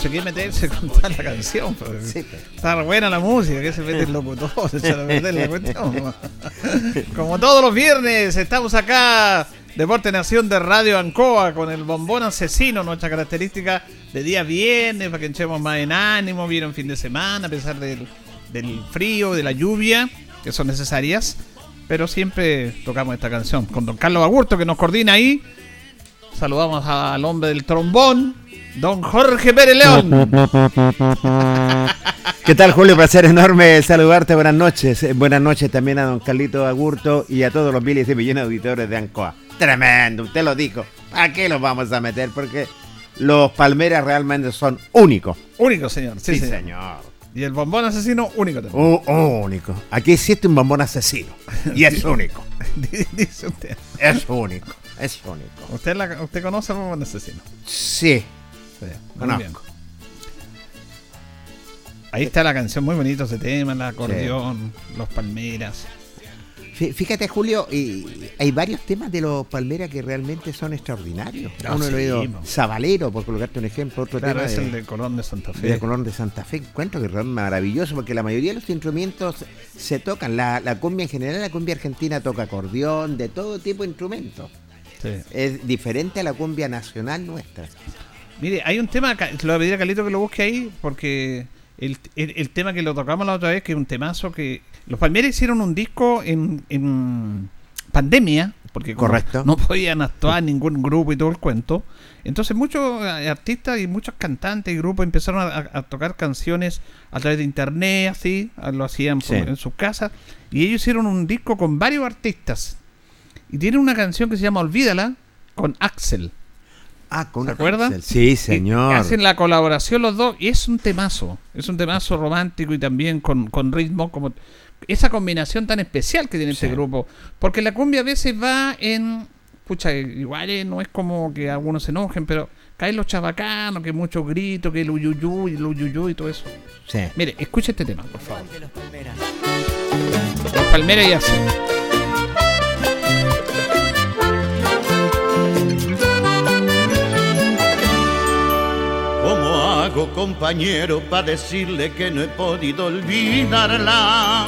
Sé qué meterse con toda la canción. Pues. Está buena la música, que se mete el locutor, se la cuestión. Como todos los viernes, estamos acá, Deporte Nación de Radio Ancoa, con el bombón asesino, nuestra característica de día viernes, para que echemos más en ánimo, vieron fin de semana, a pesar del, del frío, de la lluvia, que son necesarias. Pero siempre tocamos esta canción con don Carlos Agurto, que nos coordina ahí. Saludamos al hombre del trombón, Don Jorge Pérez León. ¿Qué tal, Julio? Placer enorme saludarte. Buenas noches. Eh, buenas noches también a don Carlito Agurto y a todos los miles y millones de auditores de Ancoa. Tremendo, usted lo dijo. ¿A qué los vamos a meter? Porque los palmeras realmente son únicos. Únicos, señor. Sí, señor. Y el bombón asesino, único también. único. Aquí existe un bombón asesino. Y es único. Dice usted. Es único. Es único. ¿Usted, ¿Usted conoce al bombón asesino? Sí. Ahí está la canción, muy bonito ese tema, el acordeón, los palmeras. Fíjate, Julio, hay varios temas de los Palmeras que realmente son extraordinarios. Ah, Uno lo Sabalero, por colocarte un ejemplo. Otro tema es el de Colón de Santa Fe. De Colón de Santa Fe. Encuentro que es maravilloso porque la mayoría de los instrumentos se tocan. La, la cumbia en general, la cumbia argentina toca acordeón, de todo tipo de instrumentos. Es diferente a la cumbia nacional nuestra. Mire, hay un tema, lo voy a pedir a Carlito que lo busque ahí, porque el, el, tema que lo tocamos la otra vez, que es un temazo que... Los Palmeras hicieron un disco en, en pandemia, porque Correcto. no podían actuar ningún grupo y todo el cuento. Entonces muchos eh, artistas y muchos cantantes y grupos empezaron a, tocar canciones a través de internet, así, lo hacían en sus casas. Y ellos hicieron un disco con varios artistas. Y tienen una canción que se llama Olvídala con Axel. Ah, con ¿Se acuerdan? Sí, señor. hacen la colaboración los dos y es un temazo. Es un temazo romántico y también con, ritmo, como esa combinación tan especial que tiene este grupo. Porque la cumbia a veces va en. Pucha, igual eh, no es como que algunos se enojen, pero caen los chabacanos, que muchos gritos, que el uyuyú y el uyuyú y todo eso. Sí. Mire, escuche este tema, por favor. Los palmeras. Los palmeras y así. Hago compañero para decirle que no he podido olvidarla.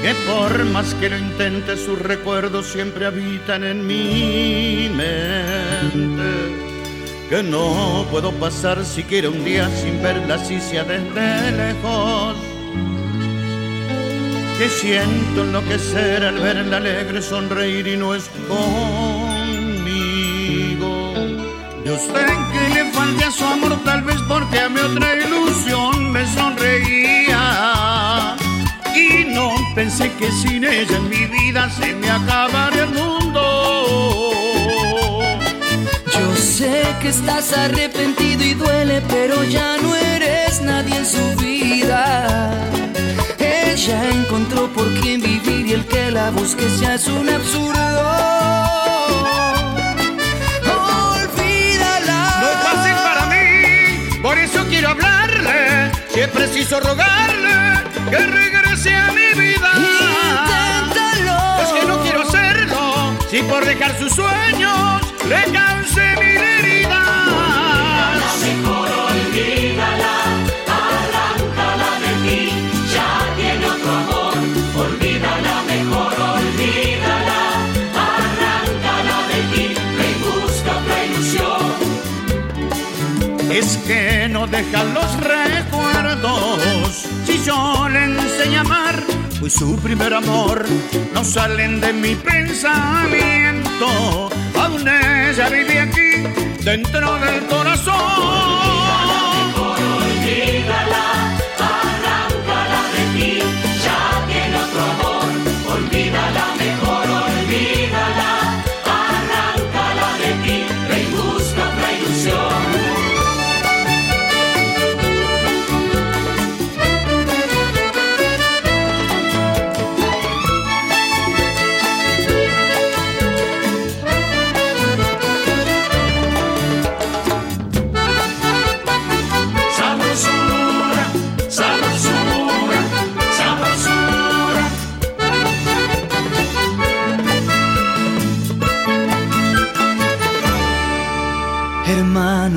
Que por más que lo intente, sus recuerdos siempre habitan en mi mente. Que no puedo pasar siquiera un día sin verla si sea desde lejos. Que siento enloquecer al verla alegre sonreír y no es conmigo. Yo sé que le falta su amor tal vez porque a mi otra ilusión me sonreía y no pensé que sin ella en mi vida se me acabaría el mundo. Yo sé que estás arrepentido y duele, pero ya no eres nadie en su vida. Ella encontró por quién vivir y el que la busque ya es un absurdo. Hablarle. Si es preciso rogarle que regrese a mi vida. Inténtalo. Es que no quiero hacerlo, si por dejar sus sueños le cause mil heridas. Es que no dejan los recuerdos. Si yo le enseño a amar, pues su primer amor no salen de mi pensamiento. Aún ella vive aquí, dentro del corazón.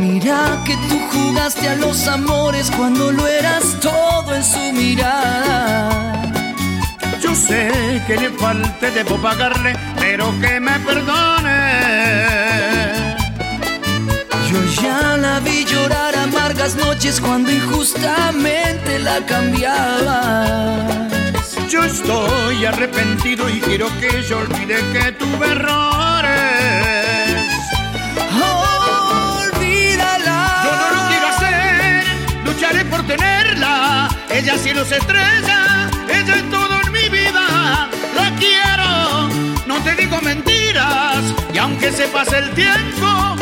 Mira que tú jugaste a los amores cuando lo eras todo en su mirada. Yo sé que le falte, debo pagarle, pero que me perdone. Yo ya la vi llorar amargas noches cuando injustamente la cambiabas. Yo estoy arrepentido y quiero que ella olvide que tuve errores. Olvídala. Lucharé por tenerla. Ella cielo se estrella, ella es todo en mi vida. La quiero, no te digo mentiras. Y aunque se pase el tiempo,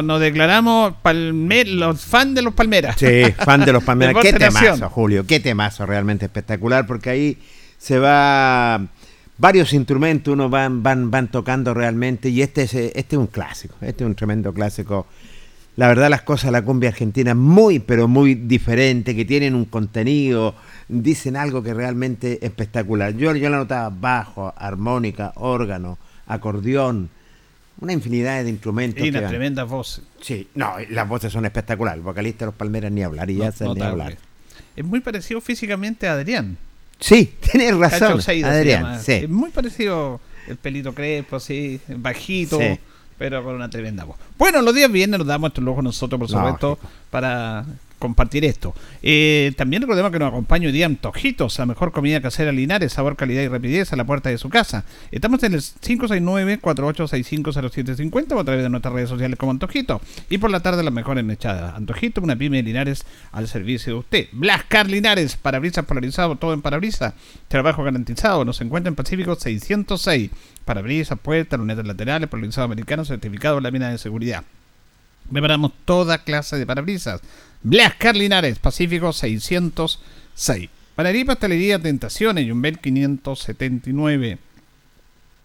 No, Nos declaramos palme- los fans de los Palmeras. Sí, fan de los Palmeras. Qué temazo. Julio. Qué temazo realmente espectacular porque ahí se va varios instrumentos, uno van van van tocando realmente y este es este es un clásico, este es un tremendo clásico. La verdad las cosas de la cumbia argentina muy pero muy diferente, que tienen un contenido, dicen algo que realmente espectacular. Yo yo la notaba bajo, armónica, órgano, acordeón, una infinidad de instrumentos. Y una tremenda voz. Sí, no, las voces son espectaculares. El vocalista de los Palmeras ni hablar, y ya se ni Notable. hablar. Es muy parecido físicamente a Adrián. Sí, tienes razón, Adrián. Sí. Es muy parecido el pelito crespo, así, bajito, Sí. pero con una tremenda voz. Bueno, los días viernes nos damos estos lujos nosotros, por supuesto, para compartir esto. Eh, también recordemos que nos acompaña hoy día Antojitos, la mejor comida casera Linares, sabor, calidad y rapidez a la puerta de su casa. Estamos en el 569-48650750 o a través de nuestras redes sociales como Antojito. Y por la tarde las mejores mechadas. Antojito, una pyme de Linares al servicio de usted. Blascar Linares, parabrisas polarizado, todo en parabrisas. Trabajo garantizado. Nos encuentra en Pacífico 606. Parabrisas, puertas, lunetas laterales, polarizado americano, certificado de la mina de seguridad. Preparamos toda clase de parabrisas. Blascar Linares, Pacífico 606. Panadería y Pastelería Tentaciones, Yumbel 579.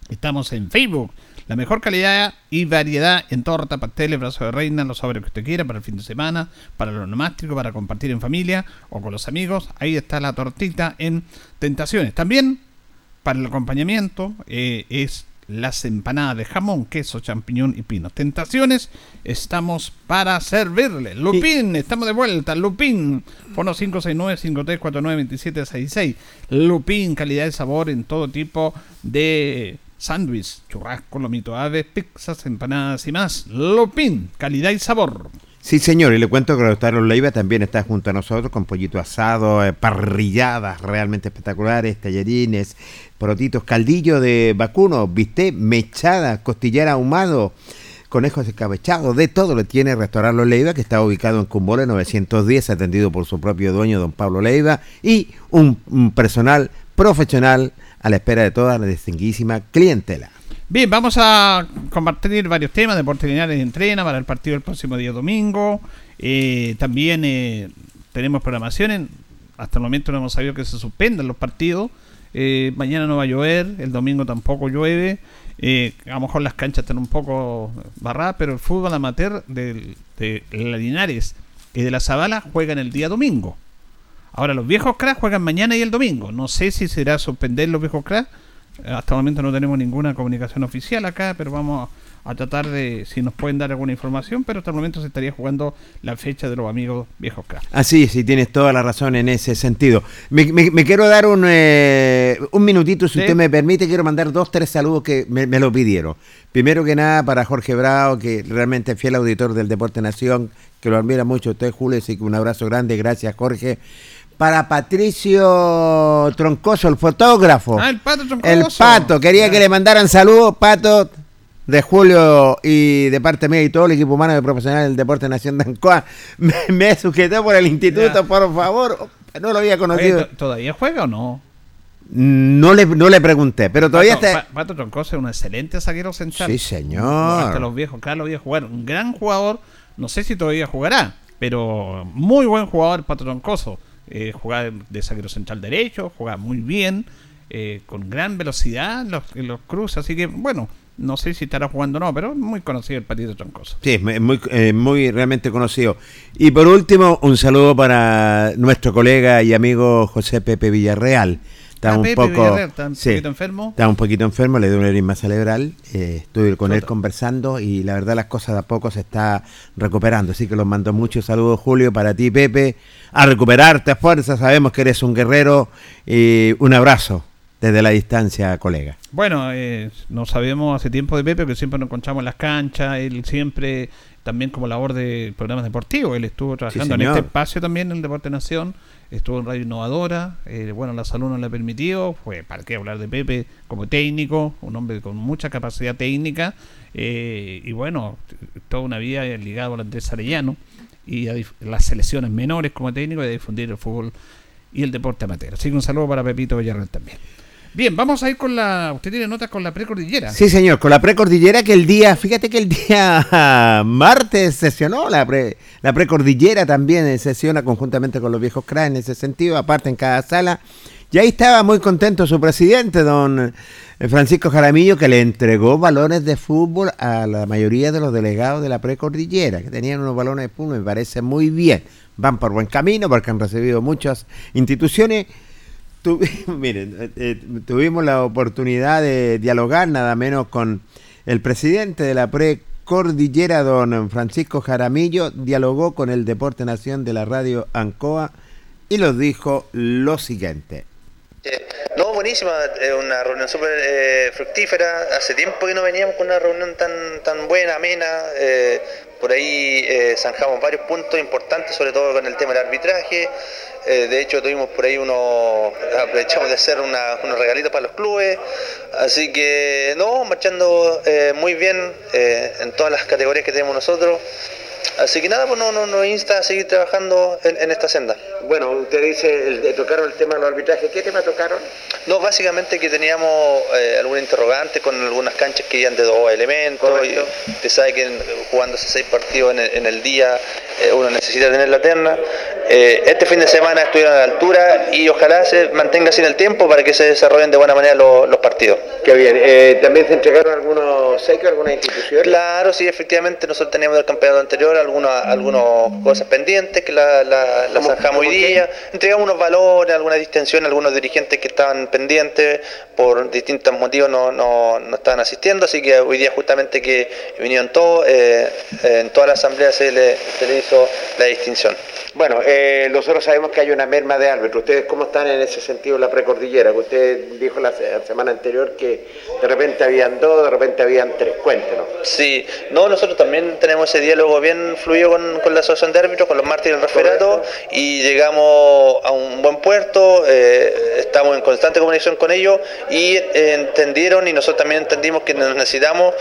Estamos en Facebook. La mejor calidad y variedad en torta, pasteles, brazo de reina, los sobres que usted quiera para el fin de semana, para lo nomástico, para compartir en familia o con los amigos. Ahí está la tortita en Tentaciones. También para el acompañamiento eh, es las empanadas de jamón, queso, champiñón y pino. Tentaciones, estamos para servirle. Lupín, estamos de vuelta. Lupín, fono 569-5349-2766. Lupín, calidad de sabor en todo tipo de sándwich, churrasco, lomito ave, pizzas, empanadas y más. Lupín, calidad y sabor. Sí, señor, y le cuento que Lautaro Leiva también está junto a nosotros con pollito asado, eh, parrilladas realmente espectaculares, tallarines, porotitos, caldillo de vacuno, bistec, mechada, costillera ahumado, conejos escabechados, de todo le tiene Restaurante Los Leiva, que está ubicado en Cumbole 910, atendido por su propio dueño, don Pablo Leiva, y un, personal profesional a la espera de toda la distinguísima clientela. Bien, vamos a compartir varios temas. Deportes Linares entrena para el partido del próximo día domingo. Eh, también eh, tenemos programaciones. Hasta el momento no hemos sabido que se suspendan los partidos. Eh, mañana no va a llover, el domingo tampoco llueve. Eh, a lo mejor las canchas están un poco barradas, pero el fútbol amateur de, Linares y de la Zabala juegan el día domingo. Ahora, los viejos cracks juegan mañana y el domingo. No sé si será suspender los viejos cracks. Hasta el momento no tenemos ninguna comunicación oficial acá, pero vamos a tratar de si nos pueden dar alguna información. Pero hasta el momento se estaría jugando la fecha de los amigos viejos cracks. Así, sí, tienes toda la razón en ese sentido. Me, me- me quiero dar un, eh, un minutito, si Sí. usted me permite, quiero mandar dos, tres saludos que me, me lo pidieron. Primero que nada, para Jorge Bravo, que realmente es fiel auditor del Deporte Nación, que lo admira mucho usted, Julio, así que un abrazo grande, gracias Jorge. Para Patricio Troncoso, el fotógrafo. Ah, el Pato Troncoso. El Pato, quería que le mandaran saludos, Pato, de Julio y de parte mía y todo el equipo humano de profesional del Deporte Nación de Ancoa. Me, me sujetó por el instituto, Ya. por favor. No lo había conocido. ¿to- ¿Todavía juega o no? No le, no le pregunté, pero todavía Pato, está. Pa- Pato Troncoso es un excelente zaguero central. Sí, señor. Hasta los viejos, claro, lo vi jugar. Un gran jugador. No sé si todavía jugará, pero muy buen jugador Pato Troncoso. Eh, jugaba de zaguero central derecho, jugaba muy bien, eh, con gran velocidad en los, en los cruces. Así que, bueno, no sé si estará jugando o no, pero muy conocido el Patito Troncoso. Sí, muy, eh, muy realmente conocido. Y por último, un saludo para nuestro colega y amigo José Pepe Villarreal. Está Ah, un Pepe poco, Villarreal, está un sí, poquito enfermo. Está un poquito enfermo, le dio una herida cerebral. eh, estuve con él conversando y la verdad las cosas de a poco se está recuperando. Así que los mando muchos saludos, Julio, para ti, Pepe. A recuperarte a fuerza, sabemos que eres un guerrero. Y un abrazo desde la distancia, colega. Bueno, eh, no sabemos hace tiempo de Pepe, que siempre nos encontramos en las canchas, él siempre, también como labor de programas deportivos, él estuvo trabajando en este espacio también, en el Deporte Nación, estuvo en Radio Innovadora, eh, bueno, la salud no le permitió, fue, para qué hablar de Pepe, como técnico, un hombre con mucha capacidad técnica, eh, y bueno, toda una vida ligado al Andrés Arellano, y a las selecciones menores como técnico, y a difundir el fútbol y el deporte amateur. Así que un saludo para Pepito Villarreal también. Bien, vamos a ir con la. Usted tiene notas con la precordillera. Sí, señor, con la precordillera que el día, fíjate que el día martes sesionó la, pre, la precordillera también eh, sesiona conjuntamente con los viejos CRA en ese sentido, aparte en cada sala. Y ahí estaba muy contento su presidente, don eh, Francisco Jaramillo, que le entregó balones de fútbol a la mayoría de los delegados de la precordillera, que tenían unos balones de fútbol, me parece muy bien. Van por buen camino porque han recibido muchas instituciones miren, eh, tuvimos la oportunidad de dialogar nada menos con el presidente de la precordillera, don Francisco Jaramillo, dialogó con el Deporte Nación de la radio Ancoa y nos dijo lo siguiente. No, buenísima, una reunión súper eh, fructífera. Hace tiempo que no veníamos con una reunión tan, tan buena, amena. Eh, por ahí eh, zanjamos varios puntos importantes, sobre todo con el tema del arbitraje. De hecho, tuvimos por ahí unos, aprovechamos de hacer unos regalitos para los clubes. Así que, no, marchando muy bien en todas las categorías que tenemos nosotros. Así que nada, pues no, no, nos insta a seguir trabajando en, esta senda. Bueno, usted dice, el, tocaron el tema de los arbitrajes, ¿qué tema tocaron? No, básicamente que teníamos eh, algún interrogante con algunas canchas que iban de dos elementos. Y usted sabe que jugándose seis partidos en el, día eh, uno necesita tener la terna. Eh, este fin de semana estuvieron a la altura y ojalá se mantenga así en el tiempo para que se desarrollen de buena manera los, partidos. Qué bien. ¿También se entregaron algunos secos, alguna institución? Claro, sí, efectivamente. Nosotros teníamos del campeonato anterior algunas, algunas cosas pendientes que la, la, zanjamos hoy día, entregamos unos valores, alguna distensión, algunos dirigentes que estaban pendientes por distintos motivos no, no, no estaban asistiendo, así que hoy día justamente que vinieron todos, eh, en toda la asamblea se le, se le hizo la distinción. Bueno, eh, nosotros sabemos que hay una merma de árbitros. ¿Ustedes cómo están en ese sentido en la precordillera? Usted dijo la semana anterior que de repente habían dos, de repente habían tres. Cuéntenos. Sí, no, nosotros también tenemos ese diálogo bien fluido con, la asociación de árbitros, con los mártires del referato, y llegamos a un buen puerto, eh, estamos en constante comunicación con ellos y entendieron y nosotros también entendimos que nos necesitamos.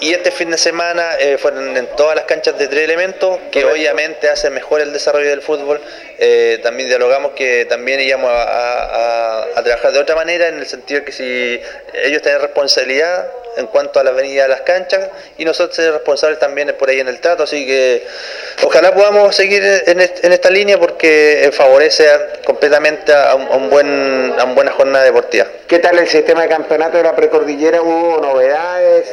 Y este fin de semana eh, fueron en todas las canchas de tres elementos, que obviamente hacen mejor el desarrollo del fútbol. Eh, también dialogamos que también íbamos a, trabajar de otra manera, en el sentido que si ellos tienen responsabilidad en cuanto a la avenida de las canchas y nosotros ser responsables también por ahí en el trato, así que ojalá podamos seguir en, esta línea porque favorece completamente a un, buen, a una buena jornada deportiva. ¿Qué tal el sistema de campeonato de la precordillera? ¿Hubo novedades?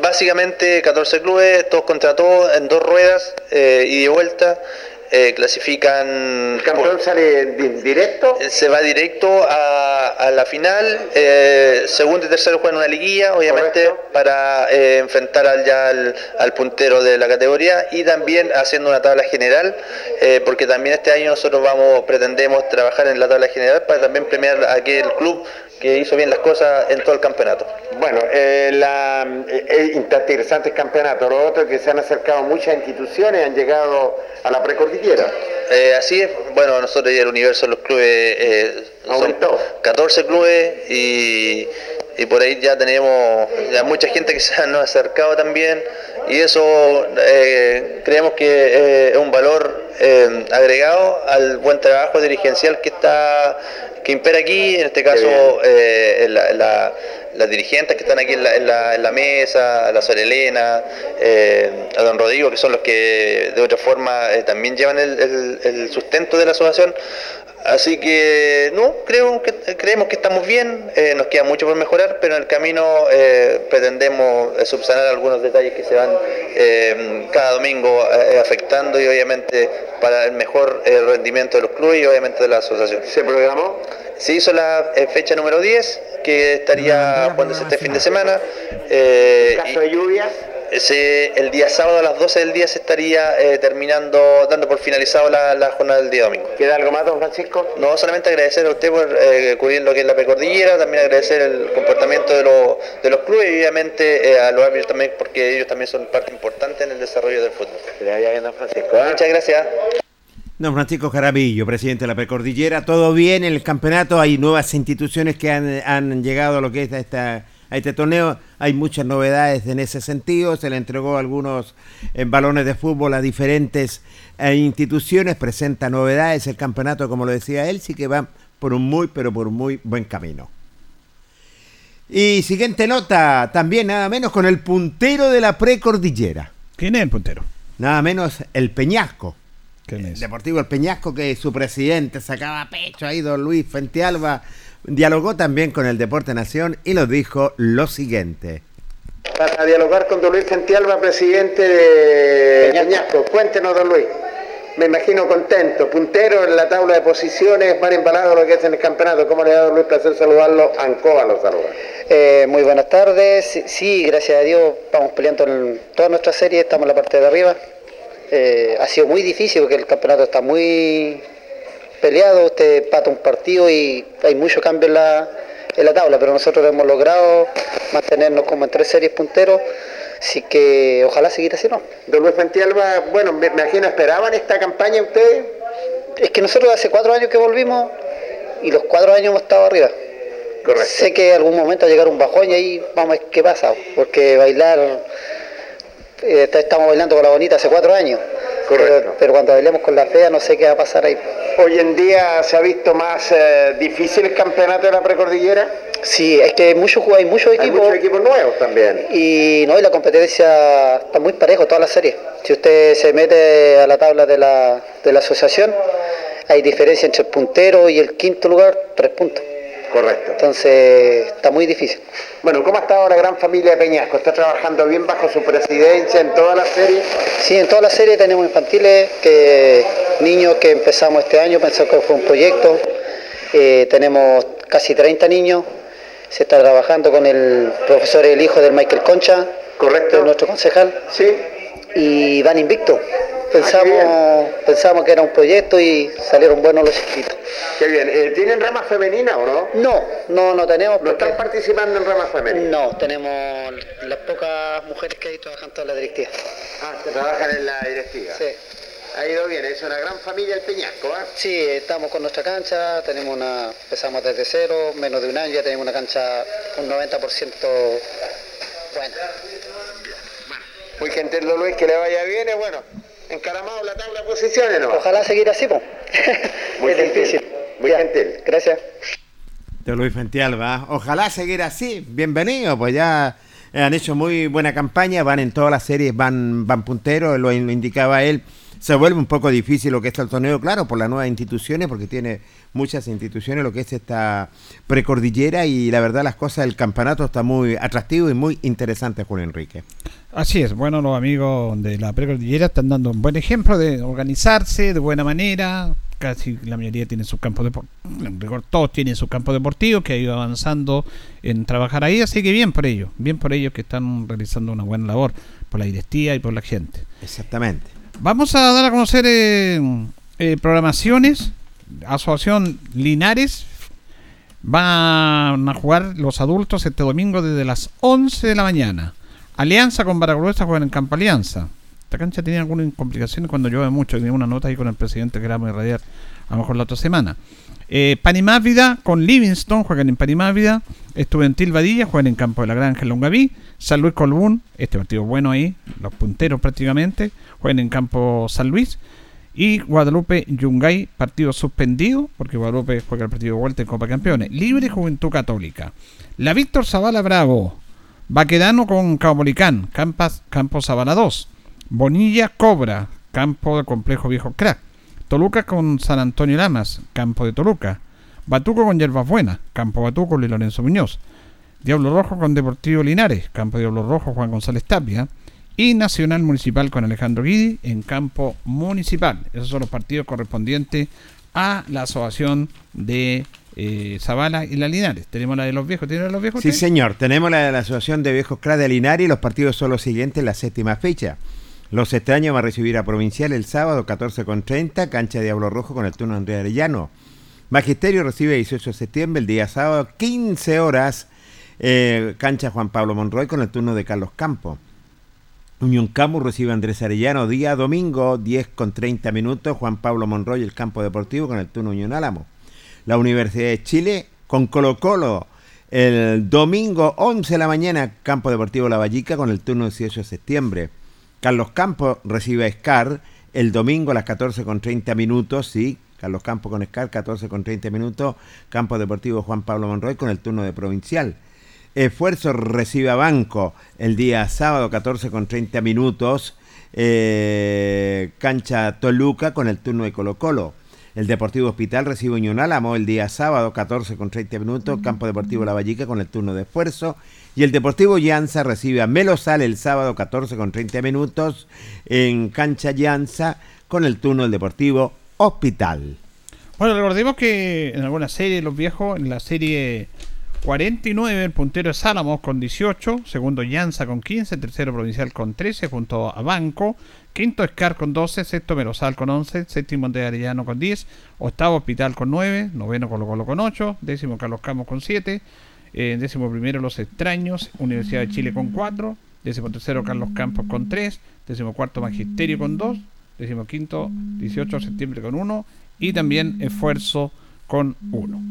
Básicamente 14 clubes, todos contra todos, en dos ruedas eh, y de vuelta. Eh, clasifican. ¿El campeón sale directo? Eh, se va directo a, la final. Eh, segundo y tercero juegan una liguilla, obviamente, para enfrentar al, ya al, puntero de la categoría y también haciendo una tabla general, porque también este año nosotros vamos pretendemos trabajar en la tabla general para también premiar a aquel club que hizo bien las cosas en todo el campeonato. Bueno, eh, la, eh, interesantes campeonatos, lo otro que se han acercado muchas instituciones, han llegado a la precordillera. Eh, así es, bueno, nosotros y el universo de los clubes eh, son 14 clubes y, y, por ahí ya tenemos ya mucha gente que se han acercado también y eso creemos que es un valor agregado al buen trabajo dirigencial que está que impera aquí, en este caso eh, las dirigentes que están aquí en la, mesa, la Sor Elena, eh, a don Rodrigo, que son los que de otra forma eh, también llevan el, sustento de la asociación. Así que no, creo que, creemos que estamos bien, nos queda mucho por mejorar, pero en el camino pretendemos subsanar algunos detalles que se van cada domingo afectando y obviamente para el mejor rendimiento de los clubes y obviamente de la asociación. ¿Se programó? Se hizo la eh, fecha número 10, que estaría jugándose este fin de semana. Eh, ¿En caso de lluvias? el día sábado a las 12 del día se estaría eh, terminando, dando por finalizado la, jornada del día domingo. ¿Queda algo más, don Francisco? No, solamente agradecer a usted por cubrir lo que es la precordillera, también agradecer el comportamiento de, de los clubes y obviamente a los árbitros también, porque ellos también son parte importante en el desarrollo del fútbol. Francisco. Muchas gracias. Don Francisco Jarabillo, presidente de la Precordillera, todo bien en el campeonato, hay nuevas instituciones que han, llegado a lo que es esta, a este torneo, hay muchas novedades en ese sentido, se le entregó algunos eh, balones de fútbol a diferentes eh, instituciones, presenta novedades, el campeonato, como lo decía él, sí que va por un muy, pero por un muy buen camino. Y siguiente nota, también nada menos con el puntero de la Precordillera. ¿Quién es el puntero? Nada menos el Peñasco. Deportivo El Peñasco, que su presidente sacaba pecho ahí, don Luis Fentialba, dialogó también con el Deporte Nación y nos dijo lo siguiente. Para dialogar con don Luis Fentialba, presidente de Peñasco, cuéntenos, don Luis. me imagino contento, puntero en la tabla de posiciones, van embalados lo que es en el campeonato. ¿Cómo le ha dado Luis placer saludarlo? Ancoa lo saluda. Eh, muy buenas tardes. Sí, gracias a Dios vamos peleando en toda nuestra serie, estamos en la parte de arriba. Eh, ha sido muy difícil porque el campeonato está muy peleado, usted pata un partido y hay mucho cambio en la, en la tabla, pero nosotros hemos logrado mantenernos como en tres series punteros Así que ojalá seguir así, ¿no? Don Luis Fantialba, bueno, me, imagino, ¿esperaban esta campaña ustedes? Es que nosotros hace cuatro años que volvimos y los cuatro años hemos estado arriba. Correcto. Sé que en algún momento va a llegar un bajón y ahí vamos a ver qué pasa, porque bailar, eh, estamos bailando con la bonita hace cuatro años. Correcto. Pero, cuando bailemos con la fea no sé qué va a pasar ahí. Hoy en día se ha visto más eh, difícil el campeonato de la precordillera. Sí, es que hay muchos, hay muchos equipos. Hay muchos equipos nuevos también. Y no, y la competencia está muy parejo, toda la serie. Si usted se mete a la tabla de la, de la asociación, hay diferencia entre el puntero y el quinto lugar, tres puntos. Correcto. Entonces está muy difícil. Bueno, ¿cómo ha estado la gran familia de Peñasco? ¿Está trabajando bien bajo su presidencia en toda la serie? Sí, en toda la serie tenemos infantiles, que niños que empezamos este año, pensamos que fue un proyecto. Eh, tenemos casi 30 niños se está trabajando con el profesor, el hijo del Michael Concha, correcto, nuestro concejal, sí, y van invicto. Pensamos, ah, pensamos que era un proyecto y salieron buenos los chiquitos. Qué bien. Eh, ¿Tienen ramas femeninas o no? No, no, no tenemos. ¿No están participando en ramas femeninas? No, tenemos las pocas mujeres que hay trabajando en la directiva. Ah, que trabajan en la directiva. Sí. Ha ido bien, es una gran familia el Peñasco, ¿ah? Sí, estamos con nuestra cancha, tenemos una, empezamos desde cero, menos de un año, ya tenemos una cancha un 90% buena. Muy gentil Luis, que le vaya bien, bueno, encaramado la tabla de posiciones, ¿no? Ojalá seguir así, pues. Muy difícil. Muy gentil. Gracias. De Luis Fentialba, ojalá seguir así, bienvenido, pues ya han hecho muy buena campaña, van en todas las series, van, van punteros, lo indicaba él se vuelve un poco difícil lo que está el torneo, claro, por las nuevas instituciones, porque tiene muchas instituciones lo que es esta precordillera y la verdad las cosas del campeonato está muy atractivo y muy interesante, Julio Enrique. Así es, bueno, los amigos de la precordillera están dando un buen ejemplo de organizarse de buena manera, casi la mayoría tiene su campo deportivo, todos tienen su campo deportivo que ha ido avanzando en trabajar ahí, así que bien por ellos, bien por ellos que están realizando una buena labor por la directiva y por la gente. Exactamente. Vamos a dar a conocer eh, eh, programaciones. Asociación Linares van a jugar los adultos este domingo desde las 11 de la mañana. Alianza con Baragruesa juegan en Campo Alianza. Esta cancha tiene algunas complicaciones cuando llueve mucho. Tenía una nota ahí con el presidente que era muy radiar a lo mejor la otra semana. Eh, Panimávida con Livingston juegan en Panimávida. Estudiantil Vadilla juegan en Campo de la Granja en Longaví. San Luis Colbún, este partido bueno ahí, los punteros prácticamente, juegan en Campo San Luis. Y Guadalupe Yungay, partido suspendido, porque Guadalupe juega el partido de vuelta en Copa Campeones. Libre Juventud Católica. La Víctor Zavala Bravo. Baquedano con Caupolicán, Campo Zavala 2. Bonilla Cobra, Campo de Complejo Viejo Crack. Toluca con San Antonio Lamas, campo de Toluca. Batuco con Yerbas Buenas, campo Batuco y Lorenzo Muñoz. Diablo Rojo con Deportivo Linares, campo Diablo Rojo Juan González Tapia. Y Nacional Municipal con Alejandro Guidi en campo municipal. Esos son los partidos correspondientes a la asociación de eh, Zavala y la Linares. Tenemos la de los viejos. ¿Tiene la de los viejos? Sí, señor. Tenemos la de la Asociación de Viejos CRA de Linares y los partidos son los siguientes, la séptima fecha. Los extraños va a recibir a Provincial el sábado 14 con 30, cancha Diablo Rojo con el turno de Andrea Arellano. Magisterio recibe 18 de septiembre, el día sábado, 15 horas, eh, cancha Juan Pablo Monroy con el turno de Carlos Campo. Unión Camus recibe a Andrés Arellano, día domingo, 10 con 30 minutos, Juan Pablo Monroy, el campo deportivo con el turno Unión Álamo. La Universidad de Chile con Colo Colo, el domingo 11 de la mañana, campo deportivo La Vallica con el turno 18 de septiembre. Carlos Campos recibe a Scar el domingo a las 14 con 30 minutos, sí, Carlos Campos con Scar, 14 con 30 minutos, Campo Deportivo Juan Pablo Monroy con el turno de provincial. Esfuerzo recibe a Banco el día sábado 14 con 30 minutos, eh, cancha Toluca con el turno de Colo Colo. El Deportivo Hospital recibe Unión Álamo el día sábado 14 con 30 minutos, Campo Deportivo La Vallica con el turno de esfuerzo y el Deportivo Llanza recibe a Melosal el sábado 14 con 30 minutos en cancha Llanza con el turno del Deportivo Hospital. Bueno, recordemos que en alguna serie, los viejos, en la serie 49, el puntero es Álamos con 18, segundo Llanza con 15, tercero Provincial con 13, junto a Banco, quinto Escar con 12, sexto Merosal con 11, séptimo de Arellano con 10, octavo Hospital con 9, noveno Colo Colo con 8, décimo Carlos Camos con 7, eh, décimo primero Los Extraños, Universidad de Chile con 4, décimo tercero Carlos Campos con 3, décimo cuarto Magisterio con 2, décimo quinto 18 de septiembre con 1 y también Esfuerzo con 1.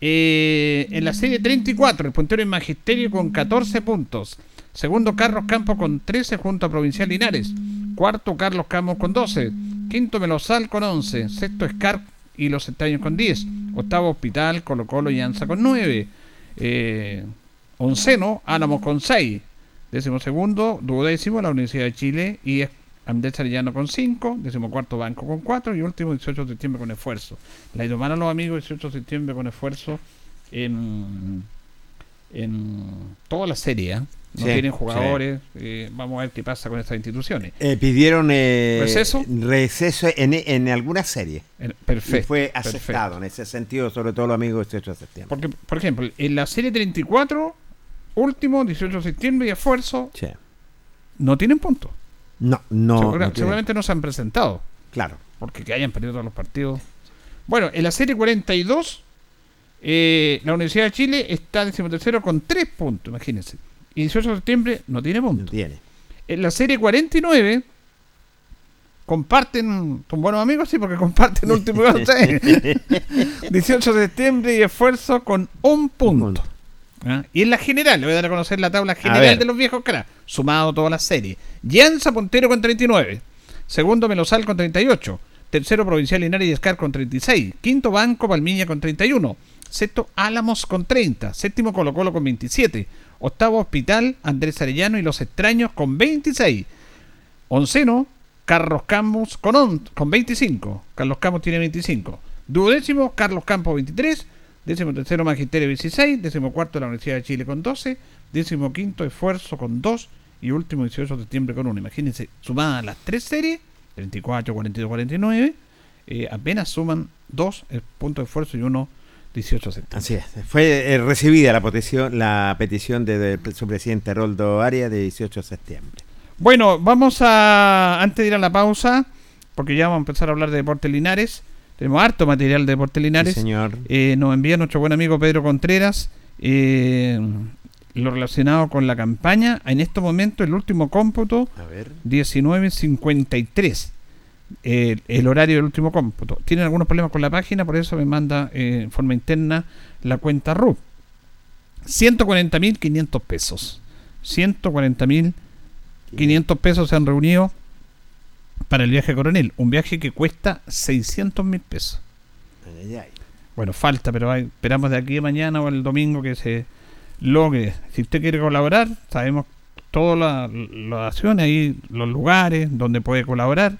Eh, en la serie 34, el puntero en Magisterio con 14 puntos. Segundo, Carlos Campos con 13 junto a Provincial Linares. Cuarto, Carlos Campos con 12. Quinto, Melosal con 11. Sexto, Scar y los Estaños con 10. Octavo, Hospital, Colo Colo y Anza con 9. Eh, onceno, Álamos con 6. Décimo segundo, duodécimo, la Universidad de Chile y Andrés Arellano con 5, decimocuarto Banco con 4 y último 18 de septiembre con esfuerzo. La idomana los amigos 18 de septiembre con esfuerzo en, en toda la serie. ¿eh? No Sí, tienen jugadores. eh, vamos a ver qué pasa con estas instituciones. Eh, pidieron eh, ¿Receso? receso en, en alguna serie. En- Y Perfecto. fue perfecto. aceptado en ese sentido, sobre todo los amigos de 18 de septiembre. Porque, por ejemplo, en la serie 34, último 18 de septiembre y esfuerzo, Sí. no tienen puntos. No, no. Segura- no seguramente no se han presentado. Claro. porque que hayan perdido todos los partidos. Bueno, en la serie 42, eh, la Universidad de Chile está decimotercero con 3 puntos, imagínense. Y 18 de septiembre no tiene No puntos. tiene. En la serie 49, comparten, son buenos amigos, sí, porque comparten último lugar, ¿sí? 18 de septiembre y esfuerzo con un punto. ¿Ah? Y en la general, le voy a dar a conocer la tabla general de los viejos caras, sumado todas las series. Llanza Puntero con 39. Segundo Melosal con 38. Tercero Provincial Linares y Escar con 36. Quinto Banco Palmiña con 31. Sexto Álamos con 30. Séptimo Colo Colo con 27. Octavo Hospital Andrés Arellano y Los Extraños con 26. Onceno Carlos Campos con, on- con 25. Carlos Campos tiene 25. Duodécimo Carlos Campos 23. Décimo tercero Magisterio 16. Décimo cuarto la Universidad de Chile con 12. Décimo quinto Esfuerzo con 2. Y último 18 de septiembre con 1. Imagínense, sumadas las tres series, 34, 42, 49, eh, apenas suman 2 puntos de esfuerzo y 1 18 de septiembre. Así es. Fue eh, recibida la petición, la petición de, de su presidente Roldo Arias de 18 de septiembre. Bueno, vamos a, antes de ir a la pausa, porque ya vamos a empezar a hablar de Deportes Linares. Tenemos harto material de Deportes Linares. Sí, señor. Eh, nos envía nuestro buen amigo Pedro Contreras eh, lo relacionado con la campaña. En este momento, el último cómputo, A ver. 19.53. eh, el horario del último cómputo. Tienen algunos problemas con la página, por eso me manda eh, en forma interna la cuenta RUP. 140.500 pesos. 140.500 pesos se han reunido para el viaje coronel. Un viaje que cuesta 600.000 pesos. Ay, ay, ay. Bueno, falta, pero hay- esperamos de aquí a mañana o el domingo que se logre. Si usted quiere colaborar, sabemos todas las las acciones, ahí los lugares donde puede colaborar.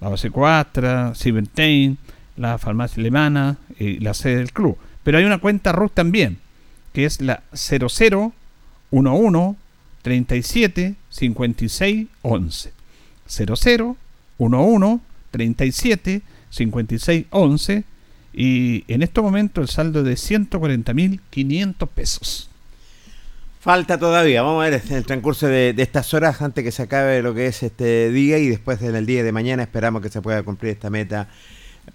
La base Cuastra, Cibertain, la farmacia alemana y la sede del club. Pero hay una cuenta RUT también, que es la 0011 37 56 11. 0011 37 56 11 y en este momento el saldo de 140.500 pesos. Falta todavía, vamos a ver en el transcurso de, de estas horas antes que se acabe lo que es este día y después en el día de mañana esperamos que se pueda cumplir esta meta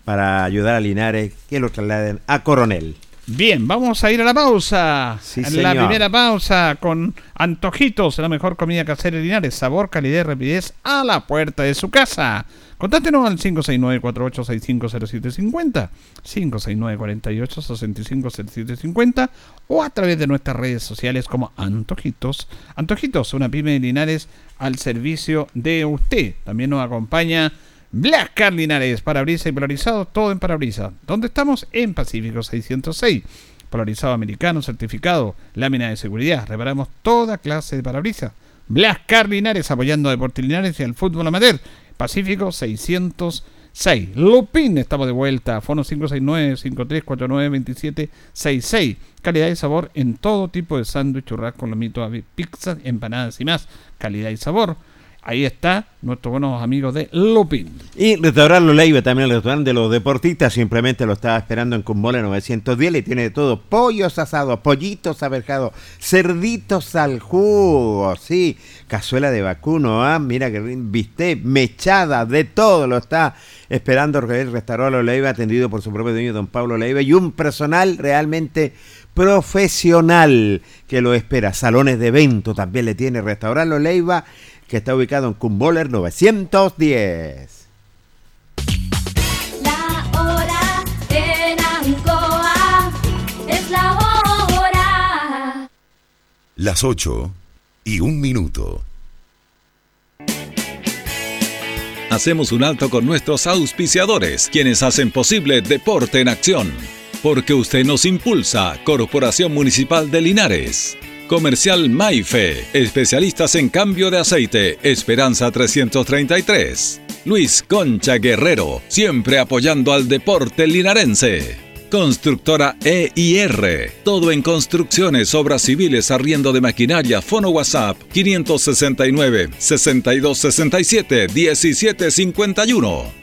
para ayudar a Linares que lo trasladen a Coronel. Bien, vamos a ir a la pausa. Sí, la señor. primera pausa con Antojitos, la mejor comida casera de Linares. Sabor, calidad y rapidez a la puerta de su casa. Contáctenos al 569-4865-0750, 569-4865-0750 o a través de nuestras redes sociales como Antojitos. Antojitos, una pyme de Linares al servicio de usted. También nos acompaña Black Car Linares, parabrisas y polarizado, todo en parabrisas. ¿Dónde estamos? En Pacífico 606. Polarizado americano, certificado, lámina de seguridad. Reparamos toda clase de parabrisas. Black Car Linares, apoyando a Deportes Linares y al fútbol amateur. Pacífico 606. Lupin, estamos de vuelta. Fono 569-5349-2766. Calidad y sabor en todo tipo de sándwich, churrasco, lomito, pizza, empanadas y más. Calidad y sabor Ahí está, nuestros buenos amigos de Lupin. Y restaurante Leiva, también el restaurante de los deportistas, simplemente lo estaba esperando en Cumbole 910, le tiene de todo, pollos asados, pollitos averjados, cerditos al jugo, sí, cazuela de vacuno, ah, mira que viste, mechada, de todo lo está esperando el restaurante Leiva, atendido por su propio dueño, don Pablo Leiva, y un personal realmente profesional que lo espera. Salones de evento también le tiene Restaurante Leiva que está ubicado en Kumboller 910. La hora en Ancoa es la hora. Las 8 y un minuto. Hacemos un alto con nuestros auspiciadores, quienes hacen posible Deporte en Acción. Porque usted nos impulsa, Corporación Municipal de Linares. Comercial Maife, especialistas en cambio de aceite, Esperanza 333. Luis Concha Guerrero, siempre apoyando al deporte linarense. Constructora EIR, todo en construcciones, obras civiles, arriendo de maquinaria, fono WhatsApp 569 6267 1751.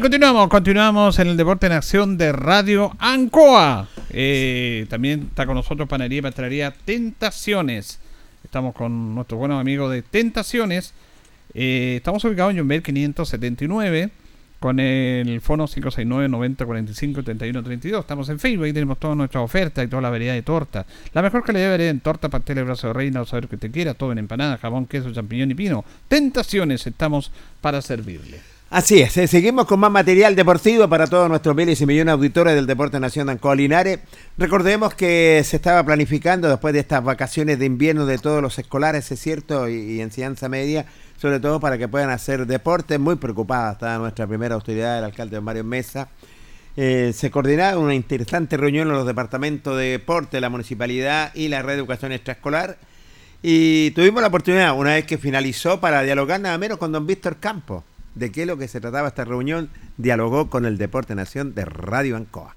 Continuamos, continuamos en el Deporte en Acción de Radio Ancoa. Eh, también está con nosotros Panería y Pastelería Tentaciones. Estamos con nuestro buenos amigos de Tentaciones. Eh, estamos ubicados en Jumbel 579 con el fono 569 90 45 31 32. Estamos en Facebook y tenemos todas nuestras ofertas y toda la variedad de tortas. La mejor calidad de variedad en torta, pastel, brazo de reina, o saber que te quiera, todo en empanada, jamón, queso, champiñón y pino. Tentaciones, estamos para servirle. Así es, eh, seguimos con más material deportivo para todos nuestros miles y millones de auditores del Deporte Nacional Colinares. Recordemos que se estaba planificando después de estas vacaciones de invierno de todos los escolares, es cierto, y, enseñanza media, sobre todo para que puedan hacer deporte. Muy preocupada está nuestra primera autoridad, el alcalde Mario Mesa. Eh, se coordinaba una interesante reunión en los departamentos de deporte, la municipalidad y la red de educación extraescolar. Y tuvimos la oportunidad, una vez que finalizó, para dialogar nada menos con don Víctor Campos de qué es lo que se trataba esta reunión, dialogó con el Deporte Nación de Radio Ancoa.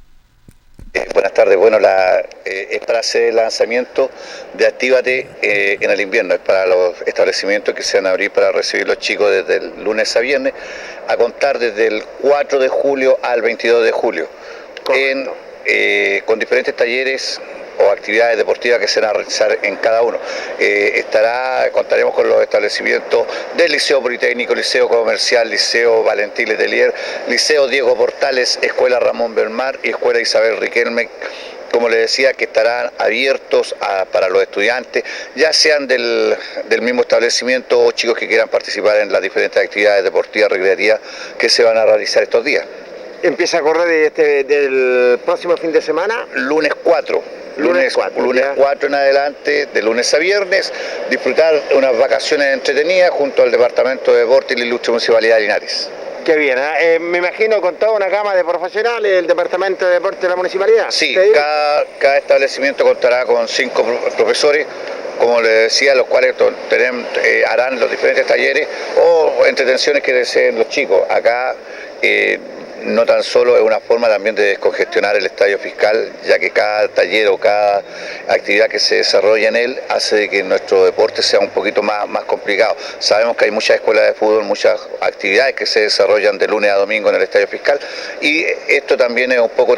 Eh, buenas tardes. Bueno, la, eh, es para hacer el lanzamiento de Actívate eh, en el invierno. Es para los establecimientos que se van a abrir para recibir los chicos desde el lunes a viernes, a contar desde el 4 de julio al 22 de julio. en, eh, con diferentes talleres o actividades deportivas que se van a realizar en cada uno. Eh, estará, contaremos con los establecimientos del Liceo Politécnico, Liceo Comercial, Liceo Valentín Letelier, Liceo Diego Portales, Escuela Ramón Belmar y Escuela Isabel Riquelme como le decía, que estarán abiertos para los estudiantes, ya sean del, del, mismo establecimiento o chicos que quieran participar en las diferentes actividades deportivas, recreativas que se van a realizar estos días. ¿Empieza a correr este, del próximo fin de semana? Lunes 4. Lunes, 4, lunes 4 en adelante, de lunes a viernes, disfrutar unas vacaciones entretenidas junto al Departamento de Deporte y la Ilustre Municipalidad de Linares. Qué bien, ¿eh? Eh, me imagino con toda una gama de profesionales el Departamento de Deporte de la Municipalidad. Sí, cada, cada, establecimiento contará con cinco profesores, como les decía, los cuales eh, harán los diferentes talleres o entretenciones que deseen los chicos. Acá no tan solo es una forma también de descongestionar el estadio fiscal, ya que cada taller o cada actividad que se desarrolla en él hace que nuestro deporte sea un poquito más, más complicado. Sabemos que hay muchas escuelas de fútbol, muchas actividades que se desarrollan de lunes a domingo en el estadio fiscal y esto también es un poco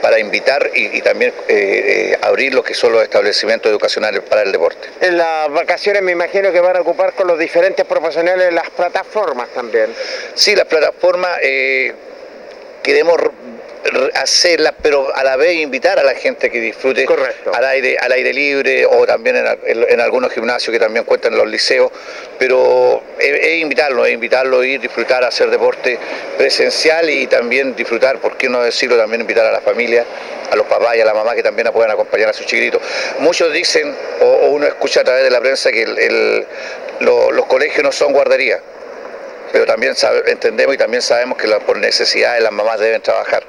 para invitar y, también eh, eh, abrir lo que son los establecimientos educacionales para el deporte. En las vacaciones me imagino que van a ocupar con los diferentes profesionales las plataformas también. Sí, las plataformas... Eh, queremos hacerlas, pero a la vez invitar a la gente que disfrute al aire al aire libre o también en, algunos gimnasios que también cuentan en los liceos, pero es, invitarlo, es invitarlo a ir, disfrutar, hacer deporte presencial y también disfrutar, por qué no decirlo, también invitar a la familia, a los papás y a la mamá que también puedan acompañar a sus chiquititos. Muchos dicen, o, uno escucha a través de la prensa, que los colegios no son guarderías pero también entendemos y también sabemos que por necesidades las mamás deben trabajar.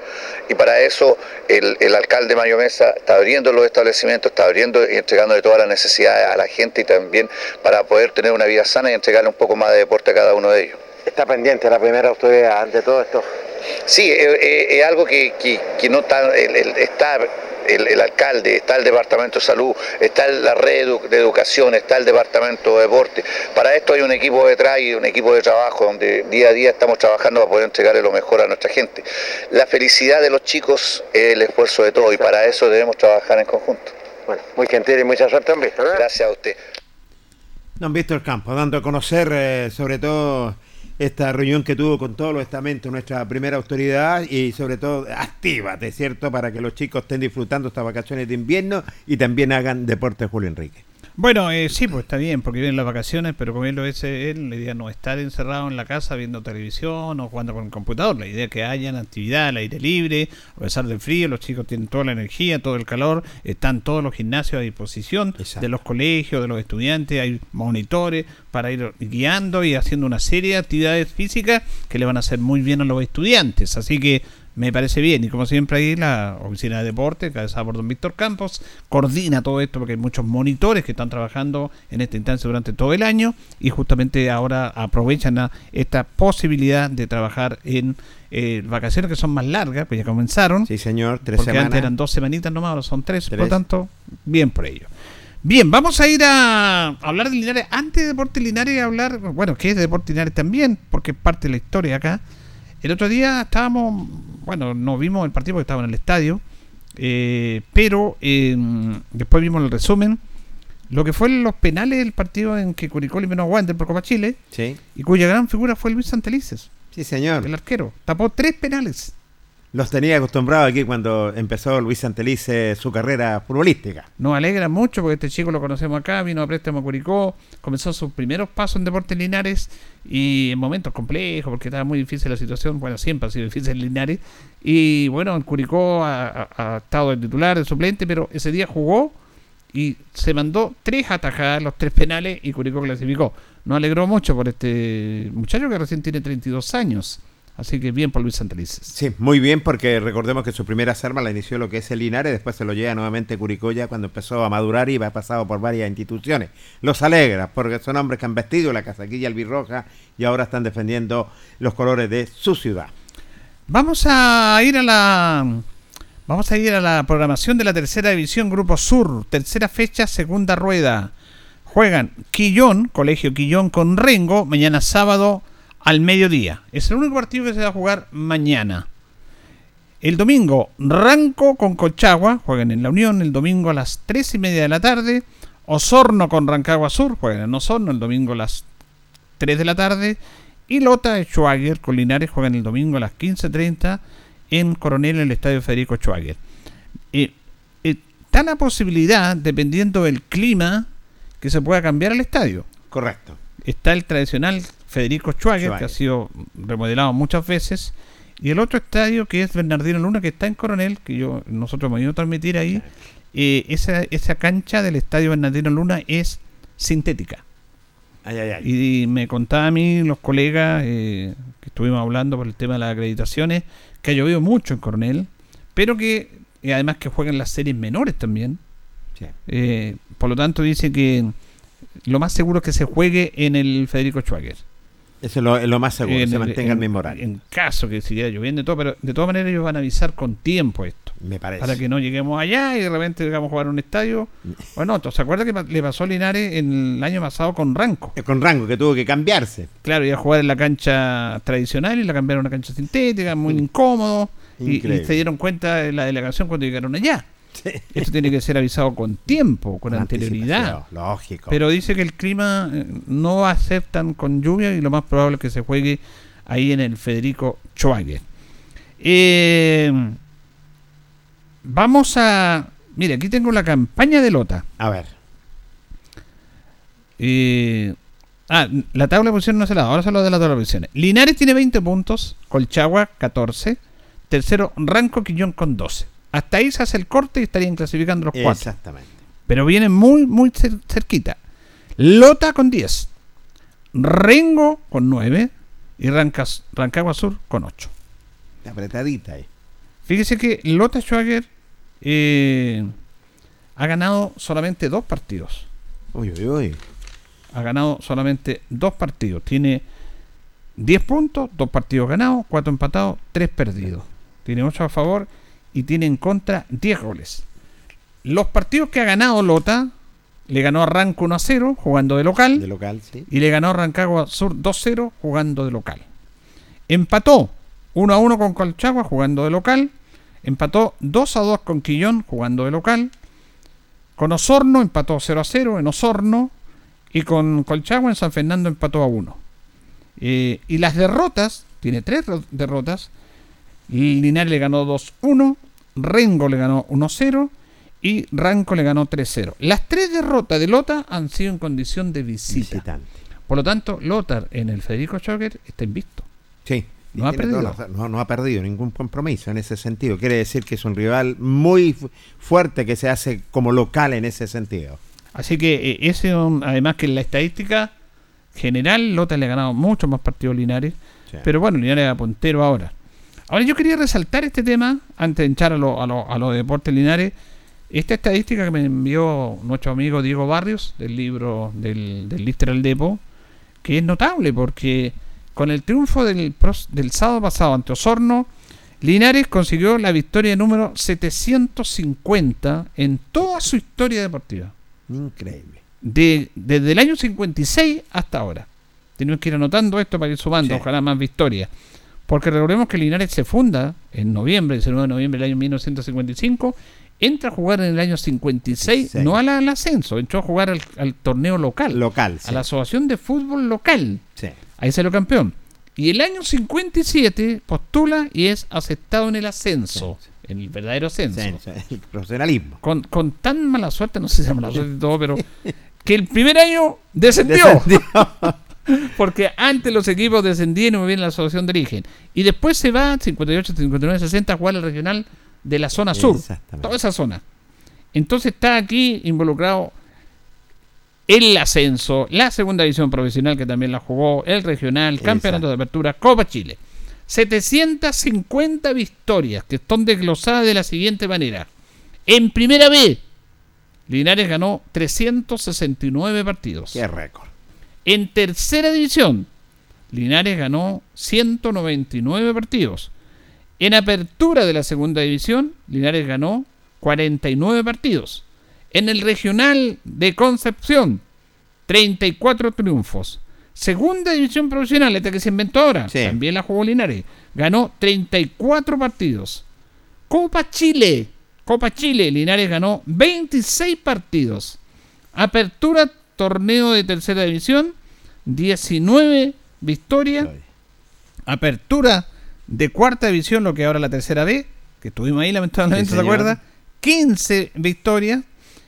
Y para eso el, alcalde Mario Mesa está abriendo los establecimientos, está abriendo y entregándole todas las necesidades a la gente y también para poder tener una vida sana y entregarle un poco más de deporte a cada uno de ellos. ¿Está pendiente la primera autoridad ante todo esto? Sí, es, algo que, no está, está el, alcalde, está el Departamento de Salud, está la red de educación, está el Departamento de Deporte. Para esto hay un equipo detrás y un equipo de trabajo donde día a día estamos trabajando para poder entregarle lo mejor a nuestra gente. La felicidad de los chicos es el esfuerzo de todos y para eso debemos trabajar en conjunto. Bueno, muy gentil y mucha suerte, don Víctor. Gracias a usted. Don Víctor Campo, dando a conocer eh, sobre todo esta reunión que tuvo con todos los estamentos nuestra primera autoridad y sobre todo actívate, ¿cierto? Para que los chicos estén disfrutando estas vacaciones de invierno y también hagan deporte Julio Enrique. Bueno, eh, sí, pues está bien, porque vienen las vacaciones, pero como él lo dice él, la idea no es estar encerrado en la casa viendo televisión o jugando con el computador, la idea es que hayan actividad al aire libre, a pesar del frío, los chicos tienen toda la energía, todo el calor, están todos los gimnasios a disposición de los colegios, de los estudiantes, hay monitores para ir guiando y haciendo una serie de actividades físicas que le van a hacer muy bien a los estudiantes, así que me parece bien. Y como siempre ahí la oficina de deporte, cabezada por don Víctor Campos, coordina todo esto porque hay muchos monitores que están trabajando en esta instancia durante todo el año y justamente ahora aprovechan esta posibilidad de trabajar en eh, vacaciones que son más largas, pues ya comenzaron. Sí, señor, tres porque antes eran dos semanitas nomás, ahora son tres, por lo tanto, bien por ello. Bien, vamos a ir a hablar de Linares. Antes de Deporte Linares, hablar, bueno, que es de Deporte Linares también, porque es parte de la historia acá. El otro día estábamos, bueno, no vimos el partido porque estaba en el estadio, eh, pero eh, después vimos el resumen. Lo que fue los penales del partido en que Curicó eliminó a Wander por Copa Chile, sí. y cuya gran figura fue Luis Santelices. Sí, señor. El arquero. Tapó tres penales. Los tenía acostumbrados aquí cuando empezó Luis Santelice su carrera futbolística. Nos alegra mucho porque este chico lo conocemos acá, vino a préstamo a Curicó, comenzó sus primeros pasos en Deportes Linares y en momentos complejos porque estaba muy difícil la situación, bueno, siempre ha sido difícil en Linares y bueno, en Curicó ha, ha estado el titular, el suplente, pero ese día jugó y se mandó tres atajadas, los tres penales y Curicó clasificó. Nos alegró mucho por este muchacho que recién tiene 32 años. Así que bien por Luis Santelices. Sí, muy bien porque recordemos que su primera arma la inició lo que es el Linares, después se lo lleva nuevamente Curicoya cuando empezó a madurar y va pasado por varias instituciones. Los alegra porque son hombres que han vestido la casaquilla albirroja y ahora están defendiendo los colores de su ciudad. Vamos a ir a la vamos a ir a la programación de la tercera división Grupo Sur, tercera fecha, segunda rueda. Juegan Quillón, Colegio Quillón con Rengo, mañana sábado al mediodía. Es el único partido que se va a jugar mañana. El domingo, Ranco con Colchagua, juegan en la Unión el domingo a las 3 y media de la tarde. Osorno con Rancagua Sur, juegan en Osorno el domingo a las 3 de la tarde. Y Lota Schwager con Linares juegan el domingo a las 15.30 en Coronel en el Estadio Federico Schwager. Eh, eh, está la posibilidad, dependiendo del clima, que se pueda cambiar el estadio. Correcto. Está el tradicional Federico Schwager, Schwager. que ha sido remodelado muchas veces. Y el otro estadio que es Bernardino Luna, que está en Coronel, que yo nosotros hemos ido a transmitir ahí. eh, esa, esa cancha del estadio Bernardino Luna es sintética. Ay, ay, ay. Y me contaba a mí los colegas eh, que estuvimos hablando por el tema de las acreditaciones, que ha llovido mucho en Coronel, pero que y además que juegan las series menores también. Sí. Eh, por lo tanto dice que lo más seguro es que se juegue en el Federico Schwager. Eso es lo, es lo más seguro, En se mantenga en- el mismo horario. En caso que siguiera lloviendo y todo, pero de todas maneras ellos van a avisar con tiempo esto. Me parece. Para que no lleguemos allá y de repente digamos jugar a un estadio. Bueno, ¿se acuerda que le pasó a Linares en el año pasado con Ranco? Eh, Con rango que tuvo que cambiarse. Claro, iba a jugar en la cancha tradicional y la cambiaron a una cancha sintética, muy incómodo. Y, y se dieron cuenta de la delegación cuando llegaron allá. Esto tiene que ser avisado con tiempo, con, anterioridad. Lógico. Pero dice que el clima eh, no va a ser tan con lluvia y lo más probable es que se juegue ahí en el Federico Schwager. Eh, vamos a... Mire, aquí tengo la campaña de Lota. A ver. Eh, ah, la tabla de posiciones no se la da, ahora se lo de la tabla de posiciones. Linares tiene 20 puntos, Colchagua 14, tercero Ranco Quillón con 12. Hasta ahí se hace el corte y estarían clasificando los cuatro. Exactamente. Pero vienen muy, muy cer- cerquita. Lota con 10, Rengo con 9 y Rancas- Rancagua Sur con 8. Apretadita ahí. Fíjese que Lota Schwager eh, ha ganado solamente dos partidos. Uy, uy, uy. ha ganado solamente dos partidos. Tiene 10 puntos, dos partidos ganados, cuatro empatados, tres perdidos. Tiene 8 a favor y tiene en contra 10 goles. Los partidos que ha ganado Lota, le ganó a Ranco 1 a 0 jugando de local De local, sí. y le ganó a Rancagua Sur 2-0 jugando de local. Empató 1 a 1 con Colchagua jugando de local. Empató 2 a 2 con Quillón jugando de local. Con Osorno empató 0 a 0 en Osorno. Y con Colchagua en San Fernando empató a 1. Eh, y las derrotas, tiene tres ro- derrotas. Linares le ganó 2-1. Rengo le ganó 1-0. Y Ranco le ganó 3-0. Las tres derrotas de Lota han sido en condición de visita. Visitante. Por lo tanto, Lothar en el Federico Schocker está invisto. Sí. No ha perdido. la. No, no ha perdido ningún compromiso en ese sentido. Quiere decir que es un rival muy fu- fuerte que se hace como local en ese sentido. Así que eh, ese, además que en la estadística general, Lothar le ha ganado muchos más partidos a Linares. Sí. Pero bueno, Linares es puntero ahora. Ahora yo quería resaltar este tema, antes de entrar a los a lo, a lo de deportes Linares, esta estadística que me envió nuestro amigo Diego Barrios, del libro del, del Literal Depo, que es notable porque con el triunfo del, del sábado pasado ante Osorno, Linares consiguió la victoria número 750 en toda su historia deportiva. Increíble. De, desde el año 56 hasta ahora. Tenemos que ir anotando esto para ir sumando, Sí. ojalá más victorias. Porque recordemos que Linares se funda en noviembre, 19 de noviembre del año 1955, entra a jugar en el año 56, Sí. no al, al ascenso, entró a jugar al, al torneo local, Local, sí. a la asociación de fútbol local. Sí. Ahí salió campeón. Y el año 57 postula y es aceptado en el ascenso, en el verdadero ascenso. Sí, sí, El profesionalismo. Con, con tan mala suerte, no sé si es mala suerte y todo, pero que el primer año descendió. Descendió. Porque antes los equipos descendían y movían la asociación de origen. Y después se va 58, 59, 60 a jugar al regional de la zona sur. Toda esa zona. Entonces está aquí involucrado el ascenso, la segunda división profesional que también la jugó, el regional, campeonato de apertura, Copa Chile. 750 victorias que están desglosadas de la siguiente manera. En primera B, Linares ganó 369 partidos. Qué récord. En tercera división, Linares ganó 199 partidos. En apertura de la segunda división, Linares ganó 49 partidos. En el regional de Concepción, 34 triunfos. Segunda división profesional, esta que se inventó ahora, Sí. también la jugó Linares. Ganó 34 partidos. Copa Chile. Copa Chile. Linares ganó 26 partidos. Apertura, torneo de tercera división. 19 victorias. Apertura de cuarta división, lo que ahora la tercera B, que estuvimos ahí lamentablemente, Sí, ¿se acuerda? 15 victorias.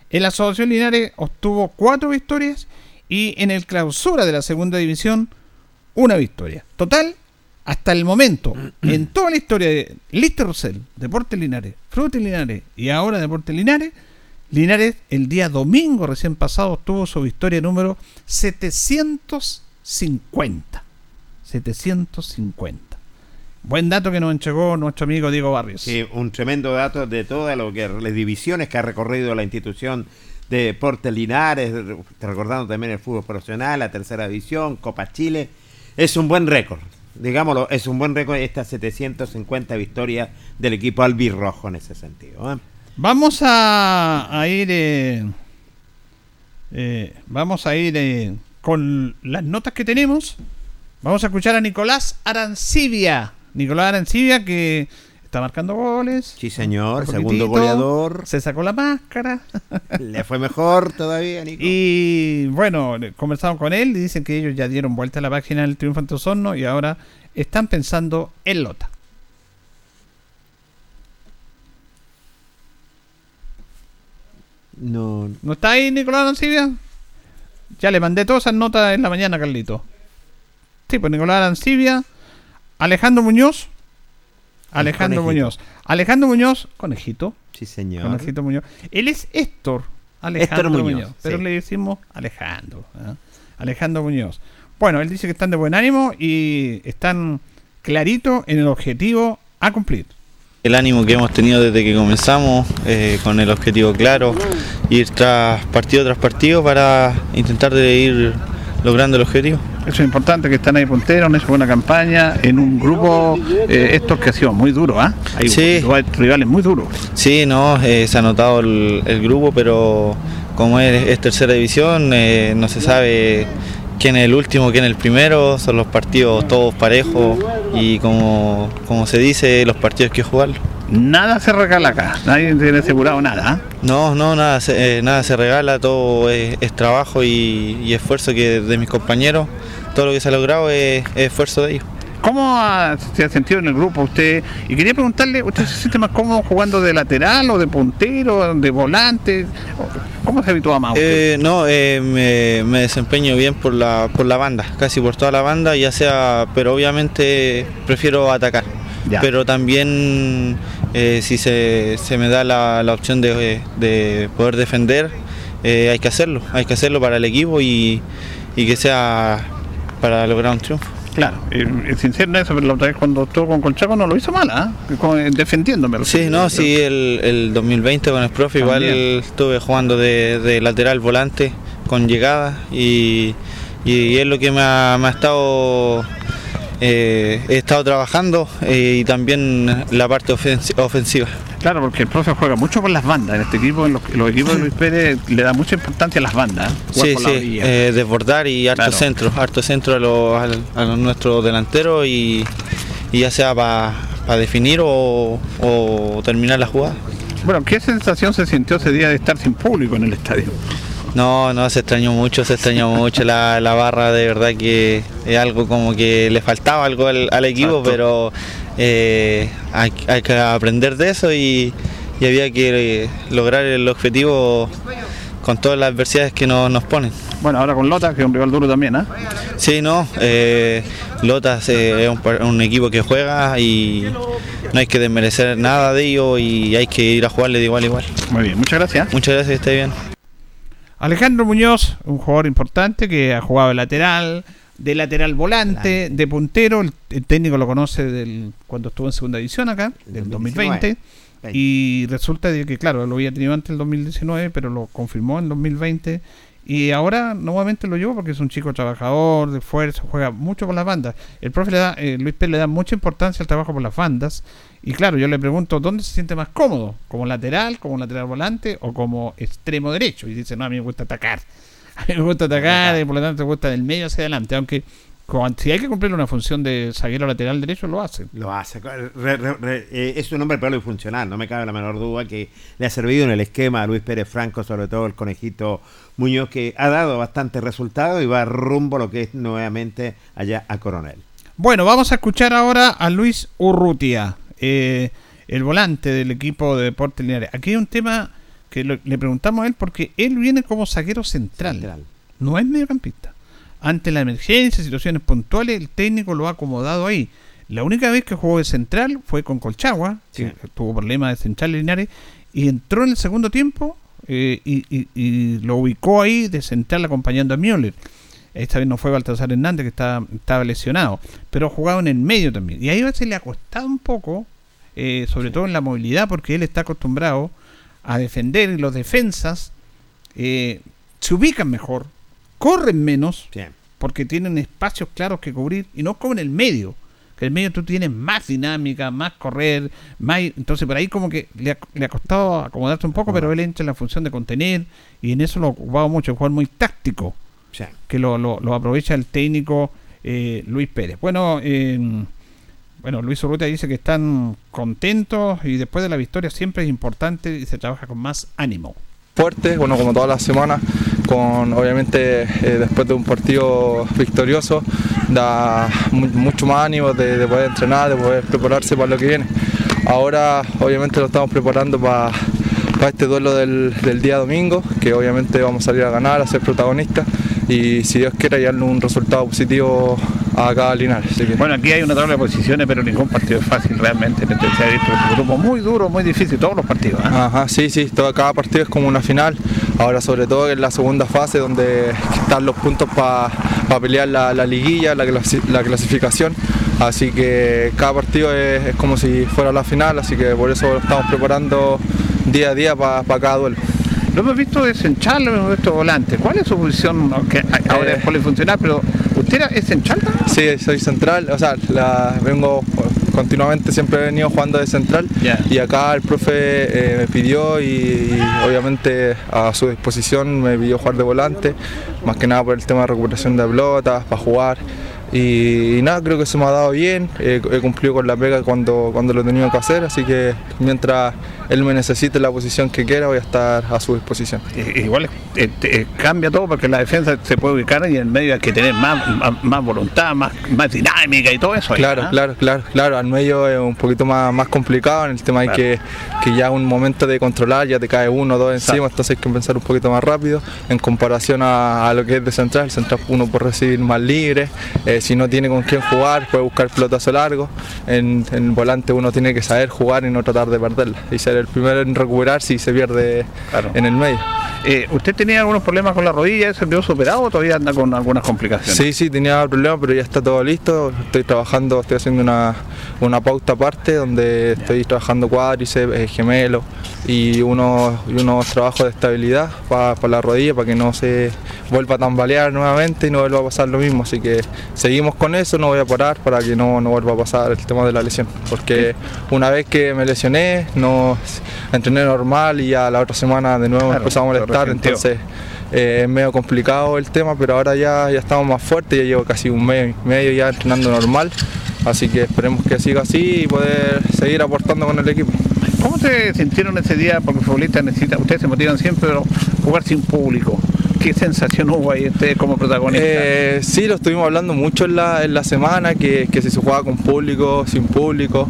En la Asociación Linares obtuvo 4 victorias y en el clausura de la segunda división una victoria. Total, hasta el momento, en toda la historia de Lister Rosell, Deportes Linares, Frutis Linares y ahora Deportes Linares, Linares el día domingo recién pasado obtuvo su victoria número 750. 750. Buen dato que nos entregó nuestro amigo Diego Barrios. Sí, un tremendo dato de todas las divisiones que ha recorrido la institución de Deportes Linares, re- recordando también el fútbol profesional, la tercera división, Copa Chile. Es un buen récord, digámoslo, es un buen récord estas 750 victorias del equipo albirrojo en ese sentido. ¿eh? Vamos a, a ir. eh, eh, vamos a ir eh, con las notas que tenemos. Vamos a escuchar a Nicolás Arancibia. Nicolás Arancibia que está marcando goles. Sí, señor, Un segundo goleador. Se sacó la máscara. Le fue mejor todavía, Nico. Y bueno, conversamos con él y dicen que ellos ya dieron vuelta a la página del Triunfo ante Osorno y ahora están pensando en Lota. No, ¿No está ahí Nicolás Arancibia? Ya le mandé todas esas notas en la mañana, Carlito. Sí, pues Nicolás Arancibia, Alejandro Muñoz, Alejandro. Muñoz, Alejandro Muñoz, conejito, sí, señor. conejito Muñoz. Él es Héctor Alejandro Héctor Muñoz, Muñoz, pero sí. le decimos Alejandro. ¿eh? Alejandro Muñoz. Bueno, él dice que están de buen ánimo y están clarito en el objetivo a cumplir. El ánimo que hemos tenido desde que comenzamos, eh, con el objetivo claro, ir tras partido tras partido para intentar de ir logrando el objetivo. Eso es importante, que están ahí punteros, han hecho buena campaña, en un grupo, eh, estos que ha sido muy duro, ¿ah? Hay Sí. rivales muy duros. Sí, no, eh, se ha notado el, el grupo, pero como es, es tercera división, no se sabe quién es el último, quién es el primero, son los partidos todos parejos y como, como se dice, los partidos hay que jugarlos. Nada se regala acá, nadie tiene asegurado nada. ¿ah? No, no, nada se, eh, nada se regala, todo es, es trabajo y, y esfuerzo que de mis compañeros, todo lo que se ha logrado es, es esfuerzo de ellos. ¿Cómo ha- se ha sentido en el grupo usted? Y quería preguntarle, ¿usted se siente más cómodo jugando de lateral o de puntero, de volante? ¿Cómo se habitúa más usted? Eh, no, eh, me, me desempeño bien por la, por la banda, casi por toda la banda, ya sea, pero obviamente prefiero atacar. Ya. Pero también eh, si se, se me da la, la opción de, de poder defender, hay que hacerlo, hay que hacerlo para el equipo y, y que sea para lograr un triunfo. Claro, eh, es sincero en eso, pero la otra vez cuando estuvo con Colchaco no lo hizo mal, ¿ah? Eh, defendiéndome. Sí, no, sí, el, el 2020 con el profe igual estuve jugando de, de lateral volante con llegada y, y es lo que me ha, me ha estado eh, he estado trabajando eh, y también la parte ofensi- ofensiva. Claro, porque el profe juega mucho con las bandas. En este equipo, en los, los equipos de Luis Pérez, le da mucha importancia a las bandas. ¿eh? Sí, sí, eh, desbordar y harto Claro. centro, harto centro a, los a nuestros delanteros y, y ya sea para definir o, o terminar la jugada. Bueno, ¿qué sensación se sintió ese día de estar sin público en el estadio? No, no, se extrañó mucho, se extrañó mucho la, la barra, de verdad que es algo como que le faltaba algo al, al equipo, Exacto. pero eh, hay, hay que aprender de eso y, y había que eh, lograr el objetivo con todas las adversidades que nos, nos ponen. Bueno, ahora con Lota, que es un rival duro también, ¿ah? Sí, no, eh, Lotas eh, es un equipo que juega y no hay que desmerecer nada de ello y hay que ir a jugarle de igual a igual. Muy bien, muchas gracias. Muchas gracias, que esté bien. Alejandro Muñoz, un jugador importante que ha jugado de lateral, de lateral volante, de puntero. El, el técnico lo conoce del, cuando estuvo en segunda división acá, del 2020. Y resulta de que, claro, lo había tenido antes el 2019, pero lo confirmó en 2020. Y ahora nuevamente lo llevó porque es un chico trabajador, de esfuerzo, juega mucho por las bandas. El profe le da, eh, Luis Pérez le da mucha importancia al trabajo por las bandas. Y claro, yo le pregunto, ¿dónde se siente más cómodo? ¿Como lateral, como lateral volante o como extremo derecho? Y dice, no, a mí me gusta atacar. A mí me gusta atacar y por lo tanto me gusta del medio hacia adelante. Aunque si hay que cumplir una función de zaguero lateral derecho, lo hace. Lo hace. Re- re- re- eh, es un hombre probable y funcional, no me cabe la menor duda que le ha servido en el esquema a Luis Pérez Franco, sobre todo el conejito Muñoz, que ha dado bastante resultado y va rumbo a lo que es nuevamente allá a Coronel. Bueno, vamos a escuchar ahora a Luis Urrutia, eh, el volante del equipo de Deportes Linares. Aquí hay un tema que lo- le preguntamos a él porque él viene como zaguero central, Central. no es mediocampista. Ante la emergencia, situaciones puntuales, el técnico lo ha acomodado ahí. La única vez que jugó de central fue con Colchagua, Sí. que tuvo problemas de central Linares, y entró en el segundo tiempo eh, y, y- y lo ubicó ahí de central acompañando a Müller. Esta vez no fue Baltasar Hernández que estaba, estaba lesionado, pero jugaba en el medio también. Y ahí a veces le ha costado un poco, eh, sobre todo en la movilidad, porque él está acostumbrado a defender y los defensas eh, se ubican mejor, corren menos, porque tienen espacios claros que cubrir y no como en el medio. Que en el medio tú tienes más dinámica, más correr, más. Entonces por ahí como que le ha, le ha costado acomodarse un poco, pero él entra en la función de contener y en eso lo ha ocupado mucho, jugar muy táctico que lo, lo- lo aprovecha el técnico eh, Luis Pérez. Bueno, eh, bueno, Luis Urrutia dice que están contentos y después de la victoria siempre es importante y se trabaja con más ánimo. fuerte, bueno, como todas las semanas, con obviamente eh, después de un partido victorioso, da mu- mucho más ánimo de, de poder entrenar, de poder prepararse para lo que viene. Ahora obviamente lo estamos preparando para este duelo del, del día domingo, que obviamente vamos a salir a ganar, a ser protagonistas y si Dios quiere hallarle un resultado positivo a cada Linares. Bueno, aquí hay una tabla de posiciones, pero ningún partido es fácil realmente. Este se ha visto un grupo muy duro, muy difícil, todos los partidos. ¿ah? Ajá, sí, sí, todo, cada partido es como una final. Ahora sobre todo en la segunda fase donde están los puntos para pelear la, la liguilla, la, clasi- la clasificación. Así que cada partido es, es como si fuera la final, así que por eso lo estamos preparando día a día para cada duelo. Lo hemos visto desencharlo, lo hemos visto volante. ¿Cuál es su posición? Aunque ahora Eh. es polifuncional, pero ¿usted era- es central también? Sí, soy central, o sea, la, vengo continuamente, siempre he venido jugando de central y acá el profe eh, me pidió y, y obviamente a su disposición me pidió jugar de volante, más que nada por el tema de recuperación de pelotas, para jugar. Y, y nada, creo que se me ha dado bien, he, he cumplido con la pega cuando, cuando lo he tenido que hacer, así que mientras él me necesite la posición que quiera voy a estar a su disposición. Igual eh, eh, cambia todo porque la defensa se puede ubicar y en el medio hay que tener más, más, más voluntad, más, más dinámica y todo eso. Claro, ¿ah? claro, claro, claro. Al medio es un poquito más, más complicado en el tema Claro. que, que ya un momento de controlar, ya te cae uno o dos encima, entonces hay que pensar un poquito más rápido en comparación a, a lo que es de central. El central uno puede recibir más libre, eh, si no tiene con quién jugar, puede buscar pelotazo largo. En, en el volante uno tiene que saber jugar y no tratar de perderla. Y ser el primero en recuperar si se pierde Claro. en el medio. Eh, ¿Usted tenía algunos problemas con la rodilla? ¿Eso quedó superado o todavía anda con algunas complicaciones? Sí, sí, tenía problemas, pero ya está todo listo. Estoy trabajando, estoy haciendo una, una pauta aparte donde estoy trabajando cuádriceps, eh, gemelo y unos, y unos trabajos de estabilidad para la rodilla para que no se vuelva a tambalear nuevamente y no vuelva a pasar lo mismo. Así que seguimos con eso, no voy a parar para que no, no vuelva a pasar el tema de la lesión. Porque una vez que me lesioné, no entrené normal y ya la otra semana de nuevo Claro, empezó a molestar. Entonces eh, es medio complicado el tema, pero ahora ya, ya estamos más fuertes, ya llevo casi un mes y medio ya entrenando normal, así que esperemos que siga así y poder seguir aportando con el equipo. ¿Cómo se sintieron ese día? Porque futbolistas necesitan, ustedes se motivan siempre, pero jugar sin público. ¿Qué sensación hubo ahí ustedes como protagonistas? Eh, sí, lo estuvimos hablando mucho en la, en la semana, que, que si se jugaba con público, sin público,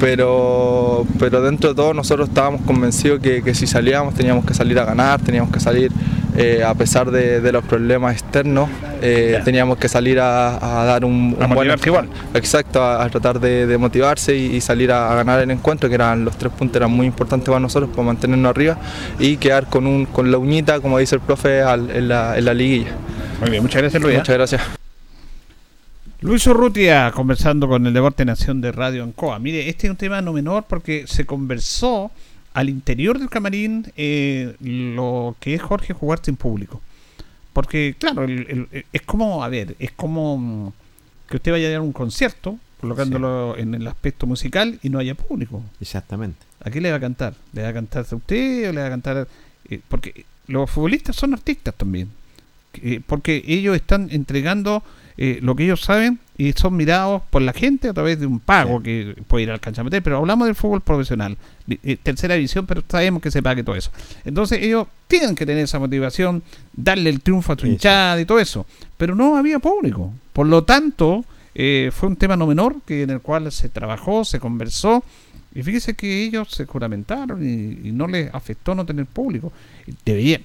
pero, pero dentro de todo nosotros estábamos convencidos que, que si salíamos teníamos que salir a ganar, teníamos que salir eh, a pesar de, de los problemas externos, eh, teníamos que salir a, a dar un, A un buen igual. Exacto, a, a tratar de, de motivarse y, y salir a, a ganar el encuentro, que eran los tres puntos eran muy importantes para nosotros, para mantenernos arriba y quedar con, un, con la uñita, como dice el profe, al- en, la, en la liguilla. Muy bien, muchas gracias Luis. ¿eh? Muchas gracias. Luis Urrutia conversando con el Deporte Nación de Radio Ancoa. Mire, este es un tema no menor porque se conversó al interior del camarín eh, lo que es Jorge jugar sin público. Porque, claro, el- el- es como, a ver, es como mm, que usted vaya a dar un concierto, colocándolo en el aspecto musical y no haya público. Exactamente. ¿A qué le va a cantar? ¿Le va a cantar a usted o le va a cantar.? eh, porque los futbolistas son artistas también. Eh, porque ellos están entregando eh, lo que ellos saben y son mirados por la gente a través de un pago que puede ir al cancha meter, pero hablamos del fútbol profesional, eh, tercera división, pero sabemos que se pague todo eso. Entonces ellos tienen que tener esa motivación, darle el triunfo a su hinchada y todo eso, pero no había público. Por lo tanto, eh, fue un tema no menor que en el cual se trabajó, se conversó y fíjese que ellos se juramentaron y, no les afectó no tener público. Debían,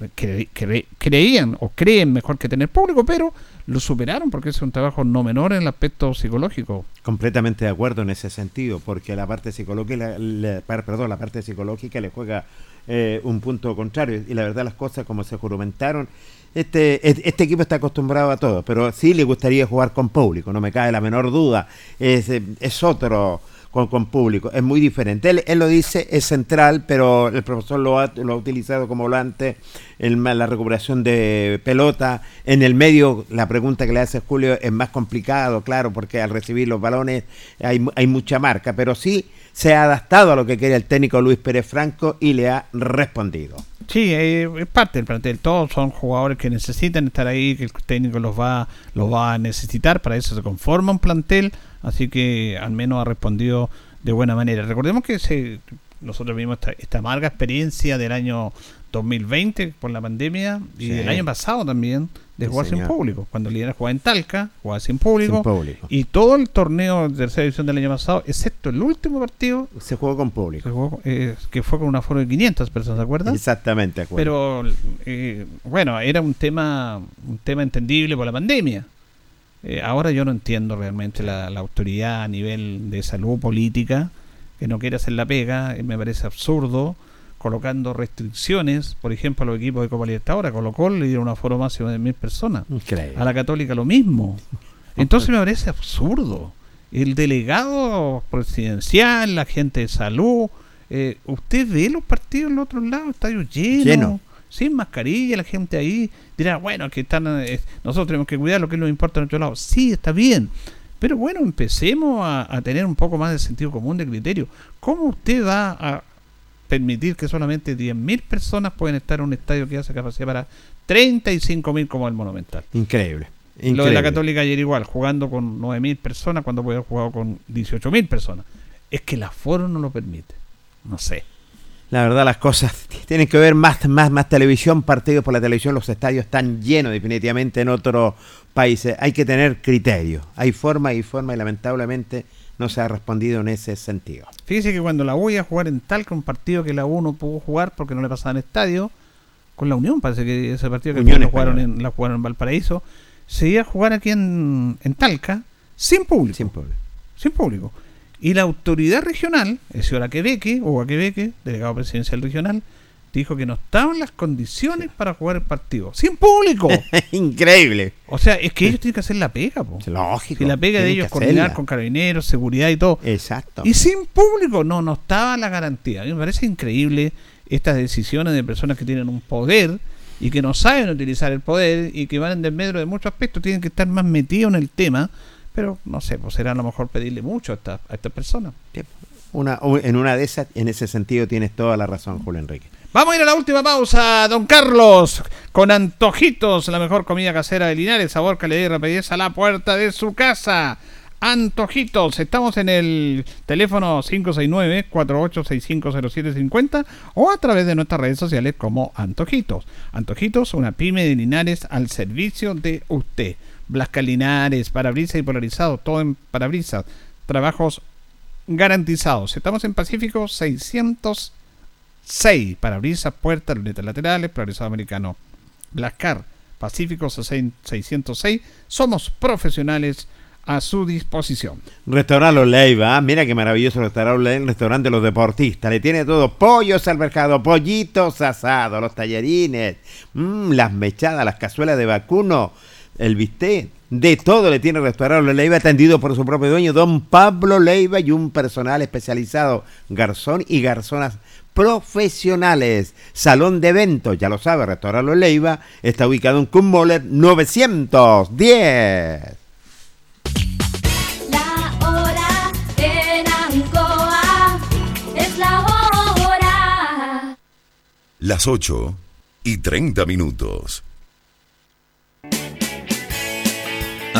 creían o creen mejor que tener público, pero lo superaron porque es un trabajo no menor en el aspecto psicológico. Completamente de acuerdo en ese sentido, porque la parte psicológica, perdón, la parte psicológica le juega eh, un punto contrario. Y la verdad las cosas como se juramentaron, este, este equipo está acostumbrado a todo, pero sí le gustaría jugar con público, no me cae la menor duda. Es, es otro con, público. Es muy diferente. Él, él, lo dice, es central, pero el profesor lo ha, lo ha utilizado como volante en la recuperación de pelota. En el medio, la pregunta que le hace Julio es más complicado, claro, porque al recibir los balones hay, hay mucha marca, pero sí se ha adaptado a lo que quería el técnico Luis Pérez Franco y le ha respondido. Sí, eh, es parte del plantel. Todos son jugadores que necesitan estar ahí, que el técnico los va, los va a necesitar. Para eso se conforma un plantel así que al menos ha respondido de buena manera. Recordemos que se, nosotros vimos esta, amarga experiencia del año 2020 por la pandemia y del año pasado también de jugar sin público. Cuando Linares jugaba en Talca, jugaba sin público, Y todo el torneo de tercera división del año pasado, excepto el último partido, se jugó con público. Eh, que fue con un aforo de 500 personas, ¿de acuerdo? Exactamente, acuerdo. Pero eh, bueno, era un tema, un tema entendible por la pandemia. Eh, ahora yo no entiendo realmente la, autoridad a nivel de salud política que no quiere hacer la pega, eh, me parece absurdo, colocando restricciones, por ejemplo, a los equipos de Copa Libertadores, a Colo Colo le dieron un aforo máximo de mil personas, a la Católica lo mismo. Entonces me parece absurdo. El delegado presidencial, la gente de salud, eh, usted ve los partidos en el otro lado, estadios llenos. Lleno sin mascarilla, la gente ahí dirá, bueno, que están, eh, nosotros tenemos que cuidar lo que nos importa a nuestro lado. Sí, está bien. Pero bueno, empecemos a, tener un poco más de sentido común de criterio. ¿Cómo usted va a permitir que solamente 10.000 personas pueden estar en un estadio que hace capacidad para 35.000 como el Monumental? Increíble. Lo de la Católica ayer igual, jugando con 9.000 personas cuando puede haber jugado con 18.000 personas. Es que el aforo no lo permite. No sé la verdad las cosas tienen que ver más, más, más televisión, partidos por la televisión, los estadios están llenos definitivamente en otros países. Hay que tener criterio, hay forma y forma y lamentablemente no se ha respondido en ese sentido. Fíjese que cuando la U iba a jugar en Talca, un partido que la U no pudo jugar porque no le pasaban estadio, con la Unión, parece que ese partido que Unión jugaron en, la jugaron en Valparaíso, se iba a jugar aquí en, en Talca sin público. Sin público. Sin público. Y la autoridad regional, el señor Aquebeque, o Aquebeque, delegado presidencial regional, dijo que no estaban las condiciones para jugar el partido. ¡Sin público! Increíble. O sea, es que ellos tienen que hacer la pega, po. Lógico. Y la pega de ellos coordinar con carabineros, seguridad y todo. Exacto. Y sin público, no, no estaba la garantía. A mí me parece increíble estas decisiones de personas que tienen un poder y que no saben utilizar el poder y que van en desmedro de muchos aspectos, tienen que estar más metidos en el tema pero no sé, pues será a lo mejor pedirle mucho a esta, a esta persona. Una, en una de esas, en ese sentido, tienes toda la razón, Julio Enrique. Vamos a ir a la última pausa, don Carlos, con Antojitos, la mejor comida casera de Linares, sabor, calidad y rapidez a la puerta de su casa. Antojitos, estamos en el teléfono 569-48650750 o a través de nuestras redes sociales como Antojitos. Antojitos, una pyme de Linares al servicio de usted. Blasca Linares, parabrisas y polarizado, todo en parabrisas. Trabajos garantizados. Estamos en Pacífico 606. Parabrisas, puertas, lunetas laterales, polarizado americano. Blascar, Pacífico 606. Somos profesionales a su disposición. Restaurante Leiva, mira qué maravilloso restaurante, el restaurante de los deportistas. Le tiene todo, pollos al mercado, pollitos asados, los tallarines, mmm, las mechadas, las cazuelas de vacuno el bistec, de todo le tiene restaurante Leiva, atendido por su propio dueño, don Pablo Leiva, y un personal especializado, garzón y garzonas profesionales. Salón de eventos, ya lo sabe, Restaurante Leiva, está ubicado en Kummoller 910. La hora en Ancoa es la hora. Las 8 y 30 minutos.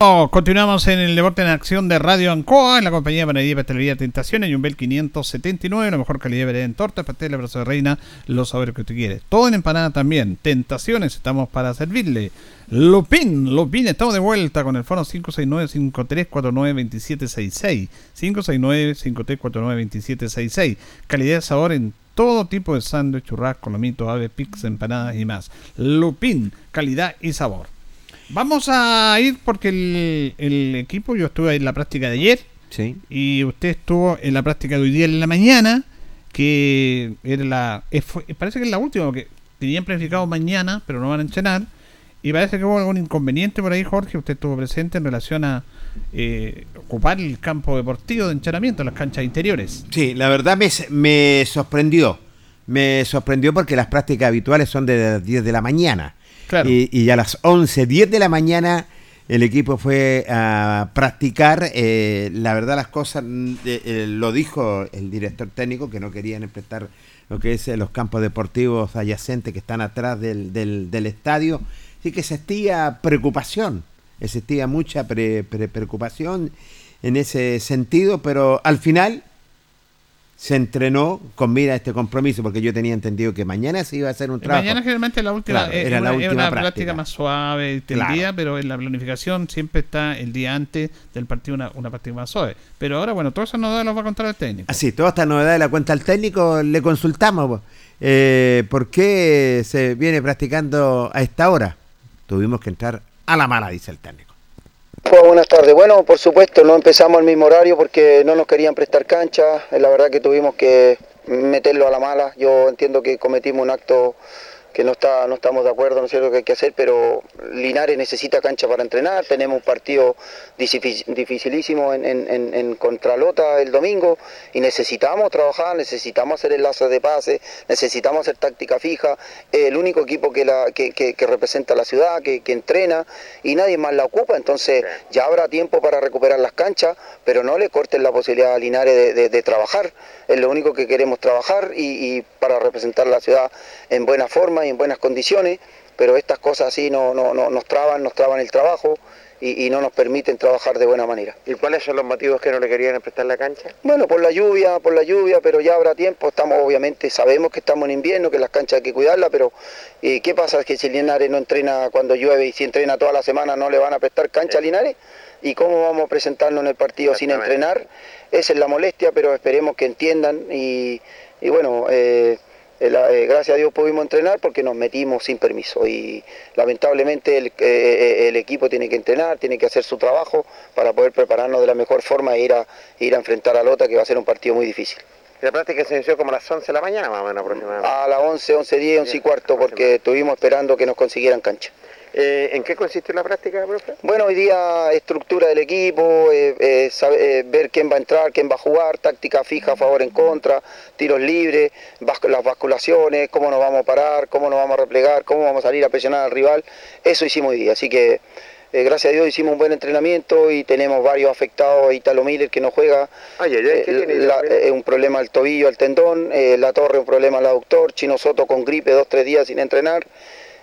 Continuamos en el deporte en acción de Radio Ancoa, en la compañía Panadería Pastelería Tentaciones, y un Bel 579, la mejor calidad de en torta, pastel, abrazo de reina, los sabores que usted quiere. Todo en empanada también. Tentaciones, estamos para servirle. Lupin, Lupin, estamos de vuelta con el fono 569-5349-2766. 569-5349-2766. Calidad de sabor en todo tipo de sándwich, churrasco, lomito, ave, pizza, empanadas y más. Lupin, calidad y sabor. Vamos a ir porque el, el equipo, yo estuve en la práctica de ayer. Sí. Y usted estuvo en la práctica de hoy día en la mañana, que era la. fue- parece que es la última, porque tenían planificado mañana, pero no van a entrenar. Y parece que hubo algún inconveniente por ahí, Jorge. Usted estuvo presente en relación a eh, ocupar el campo deportivo de entrenamiento, las canchas interiores. Sí, la verdad me, me sorprendió. Me sorprendió porque las prácticas habituales son de las 10 de la mañana. Y, a las 11, 10 de la mañana el equipo fue a practicar. eh, la verdad las cosas, mm, eh, lo dijo el director técnico, que no querían prestar lo que es eh, los campos deportivos adyacentes que están atrás del, del- estadio. Así que existía preocupación, existía mucha pre- preocupación en ese sentido, pero al final se entrenó con mira a este compromiso, porque yo tenía entendido que mañana se iba a hacer un trabajo. Mañana generalmente la última, Claro, eh, era la una, última una práctica. práctica más suave, Claro. pero en la planificación siempre está el día antes del partido una, una práctica más suave. Pero ahora, bueno, todas esas novedades las va a contar el técnico. Así, toda esta novedad de la cuenta al técnico le consultamos eh, por qué se viene practicando a esta hora. Tuvimos que entrar a la mala, dice el técnico. Pues, buenas tardes. Bueno, por supuesto, no empezamos al mismo horario porque no nos querían prestar cancha. La verdad que tuvimos que meterlo a la mala. Yo entiendo que cometimos un acto que no está no estamos de acuerdo, no sé lo que hay que hacer, pero Linares necesita cancha para entrenar, tenemos un partido dificilísimo en, en, en- en Contralota el domingo y necesitamos trabajar, necesitamos hacer enlaces de pase, necesitamos hacer táctica fija, el único equipo que, la, que, que- que representa la ciudad, que, que entrena y nadie más la ocupa, entonces ya habrá tiempo para recuperar las canchas, pero no le corten la posibilidad a Linares de, de- de trabajar, es lo único que queremos trabajar y, y para representar la ciudad en buena forma y en buenas condiciones, pero estas cosas así no, no, no- nos traban, nos traban el trabajo y, y no nos permiten trabajar de buena manera. ¿Y cuáles son los motivos que no le querían prestar la cancha? Bueno, por la lluvia, por la lluvia, pero ya habrá tiempo. Estamos, obviamente, sabemos que estamos en invierno, que las canchas hay que cuidarlas, pero eh, ¿qué pasa? Que si Linares no entrena cuando llueve y si entrena toda la semana no le van a prestar cancha a Linares. ¿Y cómo vamos a presentarnos en el partido sin entrenar? Esa es la molestia, pero esperemos que entiendan y, y bueno, eh, gracias a Dios pudimos entrenar porque nos metimos sin permiso y lamentablemente el, eh, el equipo tiene que entrenar, tiene que hacer su trabajo para poder prepararnos de la mejor forma e ir a, ir a enfrentar a Lota que va a ser un partido muy difícil. La práctica se inició como a las 11 de la mañana más o menos aproximadamente. A las 11, 11, 10, 11 y cuarto porque estuvimos esperando que nos consiguieran cancha. Eh, ¿En qué consiste la práctica, profe? Bueno, hoy día estructura del equipo, eh, eh, ver quién va a entrar, quién va a jugar, táctica fija favor en contra, tiros libres, las basculaciones, cómo nos vamos a parar, cómo nos vamos a replegar, cómo vamos a salir a presionar al rival. Eso hicimos hoy día. Así que eh, gracias a Dios hicimos un buen entrenamiento y tenemos varios afectados. Italo Miller que no juega, Ay, ay, ay, ¿qué eh, tiene la- Italo Miller? eh, un problema al tobillo, al tendón, La Torre un problema al aductor, Chino Soto con gripe, dos, tres días sin entrenar.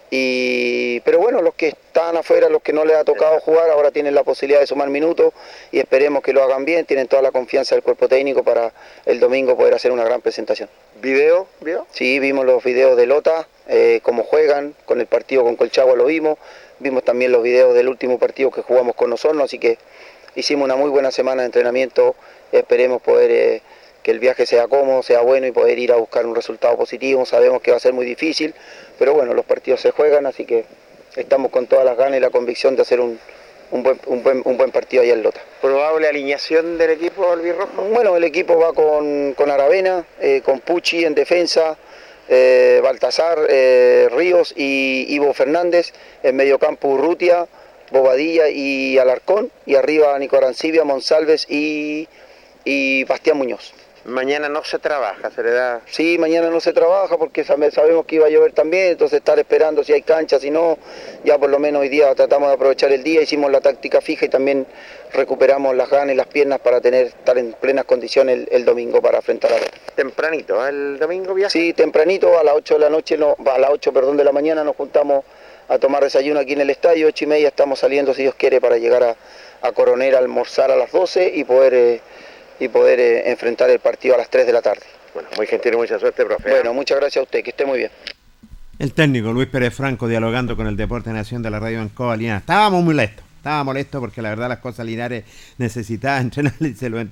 Y, pero bueno, los que están afuera, los que no les ha tocado jugar, ahora tienen la posibilidad de sumar minutos y esperemos que lo hagan bien, tienen toda la confianza del cuerpo técnico para el domingo poder hacer una gran presentación. ¿Video? ¿Vio? Sí, vimos los videos de Lota, eh, cómo juegan, con el partido con Colchagua lo vimos, vimos también los videos del último partido que jugamos con nosotros, así que hicimos una muy buena semana de entrenamiento, esperemos poder eh, que el viaje sea cómodo, sea bueno y poder ir a buscar un resultado positivo, sabemos que va a ser muy difícil, pero bueno, los partidos se juegan, así que estamos con todas las ganas y la convicción de hacer un, un buen, un buen, un buen partido allá en Lota. ¿Probable alineación del equipo albirrojo? Bueno, el equipo va con, con Aravena, eh, con Pucci en defensa, eh, Baltasar, eh, Ríos y Ivo Fernández, en mediocampo Urrutia, Bobadilla y Alarcón, y arriba Nico Arancibia, Monsalves y, y Bastián Muñoz. Mañana no se trabaja, se le da... Sí, mañana no se trabaja porque sabe- sabemos que iba a llover también, entonces estar esperando si hay cancha, si no, ya por lo menos hoy día tratamos de aprovechar el día, hicimos la táctica fija y también recuperamos las ganas y las piernas para tener estar en plenas condiciones el, el domingo para enfrentar a Lota. Tempranito, ¿eh? el domingo viaja. Sí, tempranito, a las 8 de la noche, no, a las 8, perdón, de la mañana nos juntamos a tomar desayuno aquí en el estadio, 8 y media estamos saliendo, si Dios quiere, para llegar a, a Coronel a almorzar a las 12 y poder, eh, y poder eh, enfrentar el partido a las 3 de la tarde. Bueno, muy gentil y mucha suerte, profe. Bueno, muchas gracias a usted, que esté muy bien. El técnico Luis Pérez Franco dialogando con el Deporte Nación de la Radio Ancoa Linares. Estábamos molestos, estábamos molestos porque la verdad las cosas Linares necesitaban entrenar y se lo, en-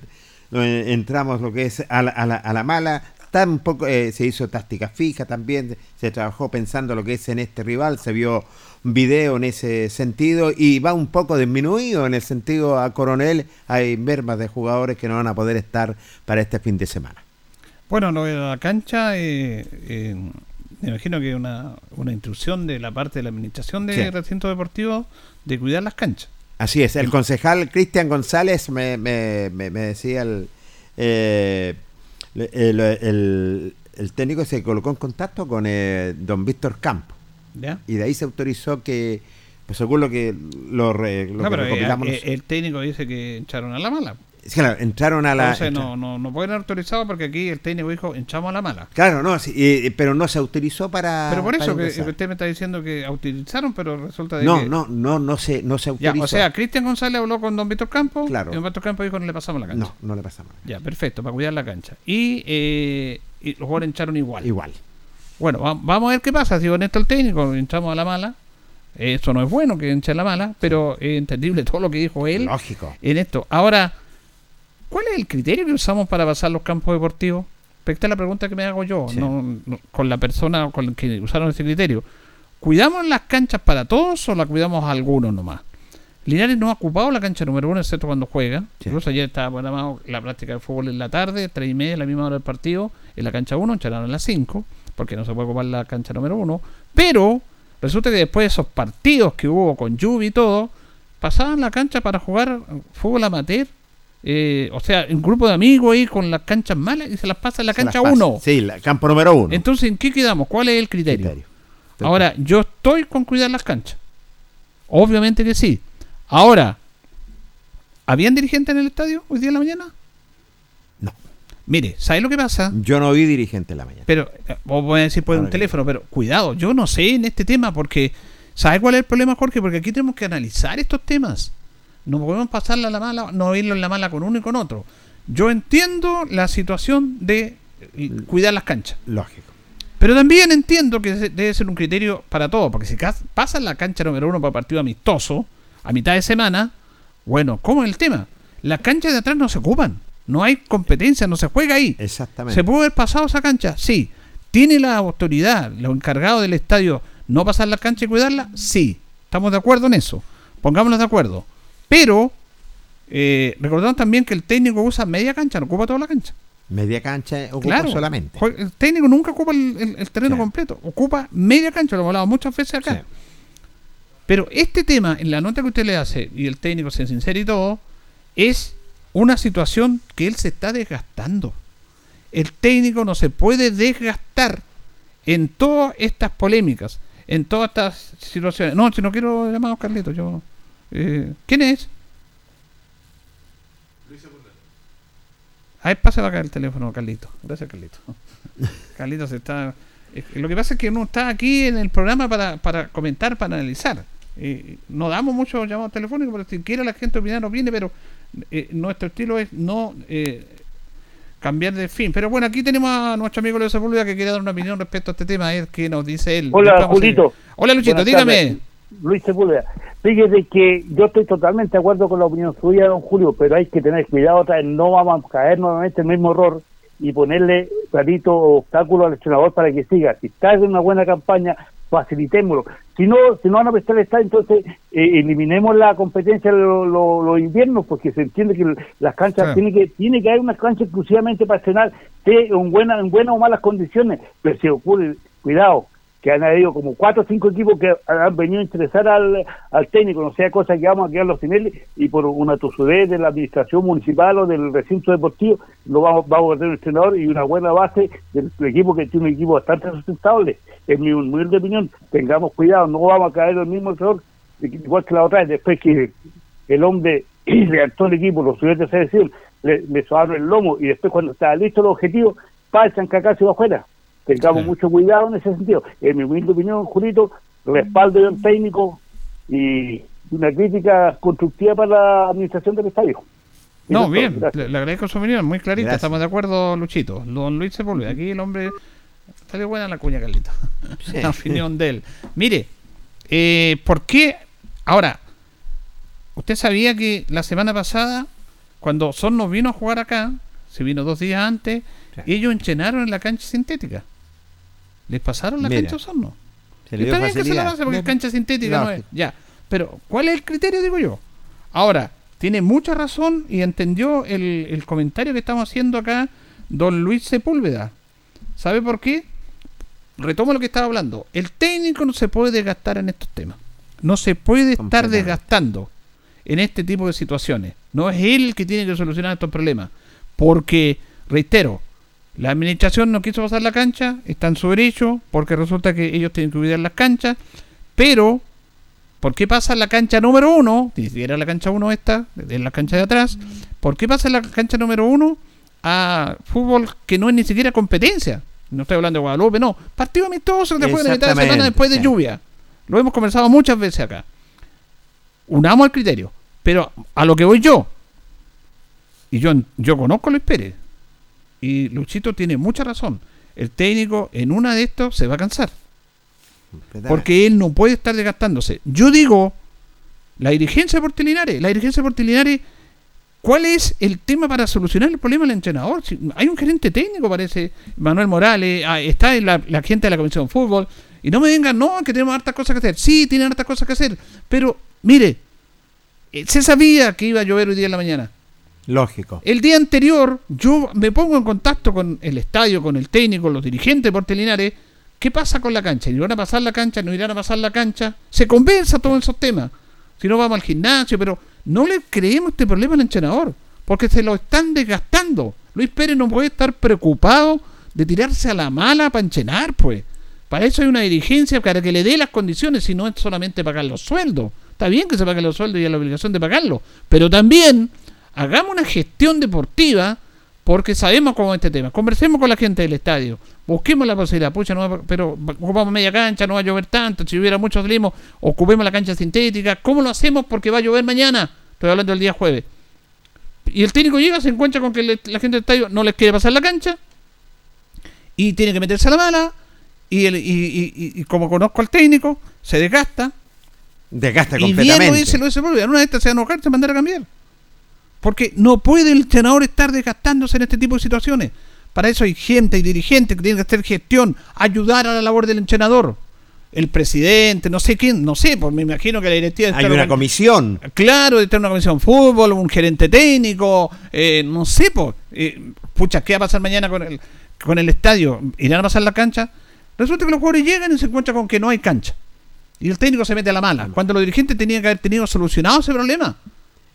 lo en- entramos lo que es a la, a la- a la mala. Tampoco eh, se hizo táctica fija también, se trabajó pensando lo que es en este rival, se vio video en ese sentido y va un poco disminuido en el sentido a Coronel. Hay mermas de jugadores que no van a poder estar para este fin de semana. Bueno, lo de la cancha, eh, eh, me imagino que una, una instrucción de la parte de la administración de Sí. recinto deportivo de cuidar las canchas. Así es, el concejal Cristian González me, me- me- me decía el, eh, el, el- el técnico se colocó en contacto con eh, don Víctor Campo ¿Ya? y de ahí se autorizó que, pues según lo que lo, re- lo No, que eh, recopilamos eh, el técnico dice que echaron a la mala. Claro, entraron a la... Entonces no, no, no pueden autorizado porque aquí el técnico dijo echamos a la mala. Claro, no, sí, eh, pero no se autorizó para... Pero por eso que, usted me está diciendo que autorizaron, pero resulta de No, que... no, no, no se, no se Ya, autorizó. o sea, Cristian González habló con don Víctor Campos Claro. y don Víctor Campos dijo no le pasamos la cancha. no, no le pasamos. Ya, perfecto, para cuidar la cancha. Y, eh, y los jugadores echaron igual. Igual. Bueno, va- vamos a ver qué pasa. Si con esto el técnico echamos a la mala, eso no es bueno que eche a la mala, pero es entendible todo lo que dijo él Lógico. en esto. Ahora, ¿cuál es el criterio que usamos para pasar los campos deportivos? Esta es la pregunta que me hago yo, Sí. no- no- con la persona con la que usaron ese criterio. ¿Cuidamos las canchas para todos o la cuidamos a algunos nomás? Linares no ha ocupado la cancha número uno, excepto cuando juega. Sí. Incluso ayer estaba programado la práctica de fútbol en la tarde, tres y media, la misma hora del partido, en la cancha 1, echaron a las 5. Porque no se puede ocupar la cancha número uno. Pero resulta que después de esos partidos que hubo con lluvia y todo, pasaban la cancha para jugar fútbol amateur. eh, o sea, un grupo de amigos ahí con las canchas malas y se las pasa en la Se cancha pasa. 1. Sí, la, campo número uno. Entonces, ¿en qué quedamos? ¿Cuál es el criterio? Criterio. Ahora, yo estoy con cuidar las canchas. Obviamente que sí. Ahora, ¿habían dirigentes en el estadio hoy día en la mañana? Mire, ¿sabes lo que pasa? Yo no vi dirigente en la mañana. Pero, eh, vos voy a decir por un teléfono, pero cuidado, yo no sé en este tema porque, ¿sabes cuál es el problema, Jorge? Porque aquí tenemos que analizar estos temas. No podemos pasarla a la mala, no irlo en la mala con uno y con otro. Yo entiendo la situación de eh, cuidar las canchas. Lógico. Pero también entiendo que debe ser un criterio para todo, porque si pasan la cancha número uno para partido amistoso, a mitad de semana, bueno, ¿cómo es el tema? Las canchas de atrás no se ocupan, no hay competencia, no se juega ahí. Exactamente. ¿Se pudo haber pasado esa cancha? Sí. ¿Tiene la autoridad, los encargados del estadio, no pasar la cancha y cuidarla? Sí. ¿Estamos de acuerdo en eso? Pongámonos de acuerdo. Pero, eh, recordamos también que el técnico usa media cancha, no ocupa toda la cancha. Media cancha ocupa Claro. solamente. El técnico nunca ocupa el, el- el terreno Sí. completo, ocupa media cancha, lo hemos hablado muchas veces acá. Sí. Pero este tema, en la nota que usted le hace, y el técnico se sincera y todo, es una situación que él se está desgastando. El técnico no se puede desgastar en todas estas polémicas, en todas estas situaciones. No, si no quiero llamar a Carlito, yo. eh, ¿Quién es? Ahí pasa acá el teléfono, Carlito. Gracias, Carlito. Carlito se está. Lo que pasa es que uno está aquí en el programa para, para comentar, para analizar. Eh, no damos muchos llamados telefónicos, pero si quiere la gente opinar, opine, pero eh, nuestro estilo es no eh, cambiar de fin. Pero bueno, aquí tenemos a nuestro amigo Luis Sepúlveda que quiere dar una opinión respecto a este tema. Ver qué nos dice él. Hola. Julito. Hola, Luchito, Buenas dígame. tardes. Luis Sepúlveda. Fíjese que yo estoy totalmente de acuerdo con la opinión suya, don Julio, pero hay que tener cuidado otra vez, no vamos a caer nuevamente en el mismo error y ponerle clarito obstáculo al entrenador para que siga. Si está en una buena campaña, facilitémoslo. Si no, si no van a prestar el estadio, entonces eh, eliminemos la competencia de lo- lo- los inviernos, porque se entiende que las canchas Sí. tiene que tiene que haber unas canchas exclusivamente para esté en buenas en buenas o malas condiciones, pero si ocurre, cuidado, que han habido como cuatro o cinco equipos que han venido a interesar al, al técnico, no sea cosa que vamos a quedarlos sin él y por una tosudez de la administración municipal o del recinto deportivo, lo vamos, vamos a perder un entrenador y una buena base del, equipo que tiene un equipo bastante sustentable. En mi humilde opinión, tengamos cuidado, no vamos a caer en el mismo error, igual que la otra vez, después que el hombre levantó el equipo, los subió tercera división, le, le sobaron el lomo y después cuando estaba listo el objetivo, pasan que acá se va afuera. Tengamos Sí. mucho cuidado en ese sentido. En mi humilde opinión, Julito, respaldo de un técnico y una crítica constructiva para la administración del estadio. No, bien, le, le agradezco su opinión, muy clarita, Gracias. estamos de acuerdo, Luchito. Don Luis Sepúlveda, aquí el hombre. Salió buena la cuña, Carlito. Sí. la opinión de él. Mire, eh, ¿por qué? Ahora, usted sabía que la semana pasada, cuando Son nos vino a jugar acá, se vino dos días antes, Sí. ellos enchenaron en la cancha sintética. ¿Les pasaron la Mira. cancha Osorno? Se Está bien que se la pase porque es cancha sintética, no es. Ya. Pero, ¿cuál es el criterio, digo yo? Ahora, tiene mucha razón y entendió el, el comentario que estamos haciendo acá, don Luis Sepúlveda. ¿Sabe por qué? Retomo lo que estaba hablando. El técnico no se puede desgastar en estos temas. No se puede estar desgastando en este tipo de situaciones. No es él el que tiene que solucionar estos problemas. Porque, reitero, la administración no quiso pasar la cancha, está en su derecho, porque resulta que ellos tienen que cuidar las canchas, pero ¿por qué pasa la cancha número uno? Ni siquiera la cancha uno esta, en la cancha de atrás, ¿por qué pasa la cancha número uno a fútbol que no es ni siquiera competencia? No estoy hablando de Guadalupe, no. Partido amistoso que te juegan a mitad de semana después de sí. lluvia. Lo hemos conversado muchas veces acá. Unamos el criterio. Pero a lo que voy yo, y yo, yo conozco a Luis Pérez, y Luchito tiene mucha razón. El técnico en una de estos se va a cansar. Porque él no puede estar desgastándose. Yo digo, la dirigencia por Linares, la dirigencia por Linares, ¿cuál es el tema para solucionar el problema del entrenador? Si hay un gerente técnico, parece, Manuel Morales, ah, está en la, la gente de la Comisión de Fútbol, y no me vengan, no, que tenemos hartas cosas que hacer. Sí, tienen hartas cosas que hacer, pero mire, eh, se sabía que iba a llover hoy día en la mañana. Lógico. El día anterior, yo me pongo en contacto con el estadio, con el técnico, los dirigentes de Portelinares, ¿Qué pasa con la cancha? ¿Irán a pasar la cancha? ¿No irán a pasar la cancha? Se conversa todos esos temas. Si no vamos al gimnasio, pero no le creemos este problema al entrenador, porque se lo están desgastando. Luis Pérez no puede estar preocupado de tirarse a la mala para enchenar, pues. Para eso hay una dirigencia para que le dé las condiciones, si no es solamente pagar los sueldos. Está bien que se paguen los sueldos y hay la obligación de pagarlos, pero también hagamos una gestión deportiva porque sabemos cómo es este tema. Conversemos con la gente del estadio, busquemos la posibilidad, pucha, no va- pero ocupamos media cancha, no va a llover tanto, si hubiera muchos limos, ocupemos la cancha sintética. ¿Cómo lo hacemos? Porque va a llover mañana. Estoy hablando del día jueves. Y el técnico llega, se encuentra con que le- la gente del estadio no les quiere pasar la cancha y tiene que meterse a la mala. Y, el- y, y- y- y como conozco al técnico, se desgasta. Desgasta Y bien lo completamente. dice, lo dice en una de estas se va a enojar, se va a mandar a cambiar. Porque no puede el entrenador estar desgastándose en este tipo de situaciones. Para eso hay gente y dirigentes que tienen que hacer gestión, ayudar a la labor del entrenador. El presidente, no sé quién, no sé, pues me imagino que la directiva... Hay una comisión. Claro, de estar una comisión de fútbol, un gerente técnico, eh, no sé, pues, eh, pucha, ¿qué va a pasar mañana con el, con el estadio? ¿Irán a pasar la cancha? Resulta que los jugadores llegan y se encuentran con que no hay cancha. Y el técnico se mete a la mala. Cuando los dirigentes tenían que haber tenido solucionado ese problema.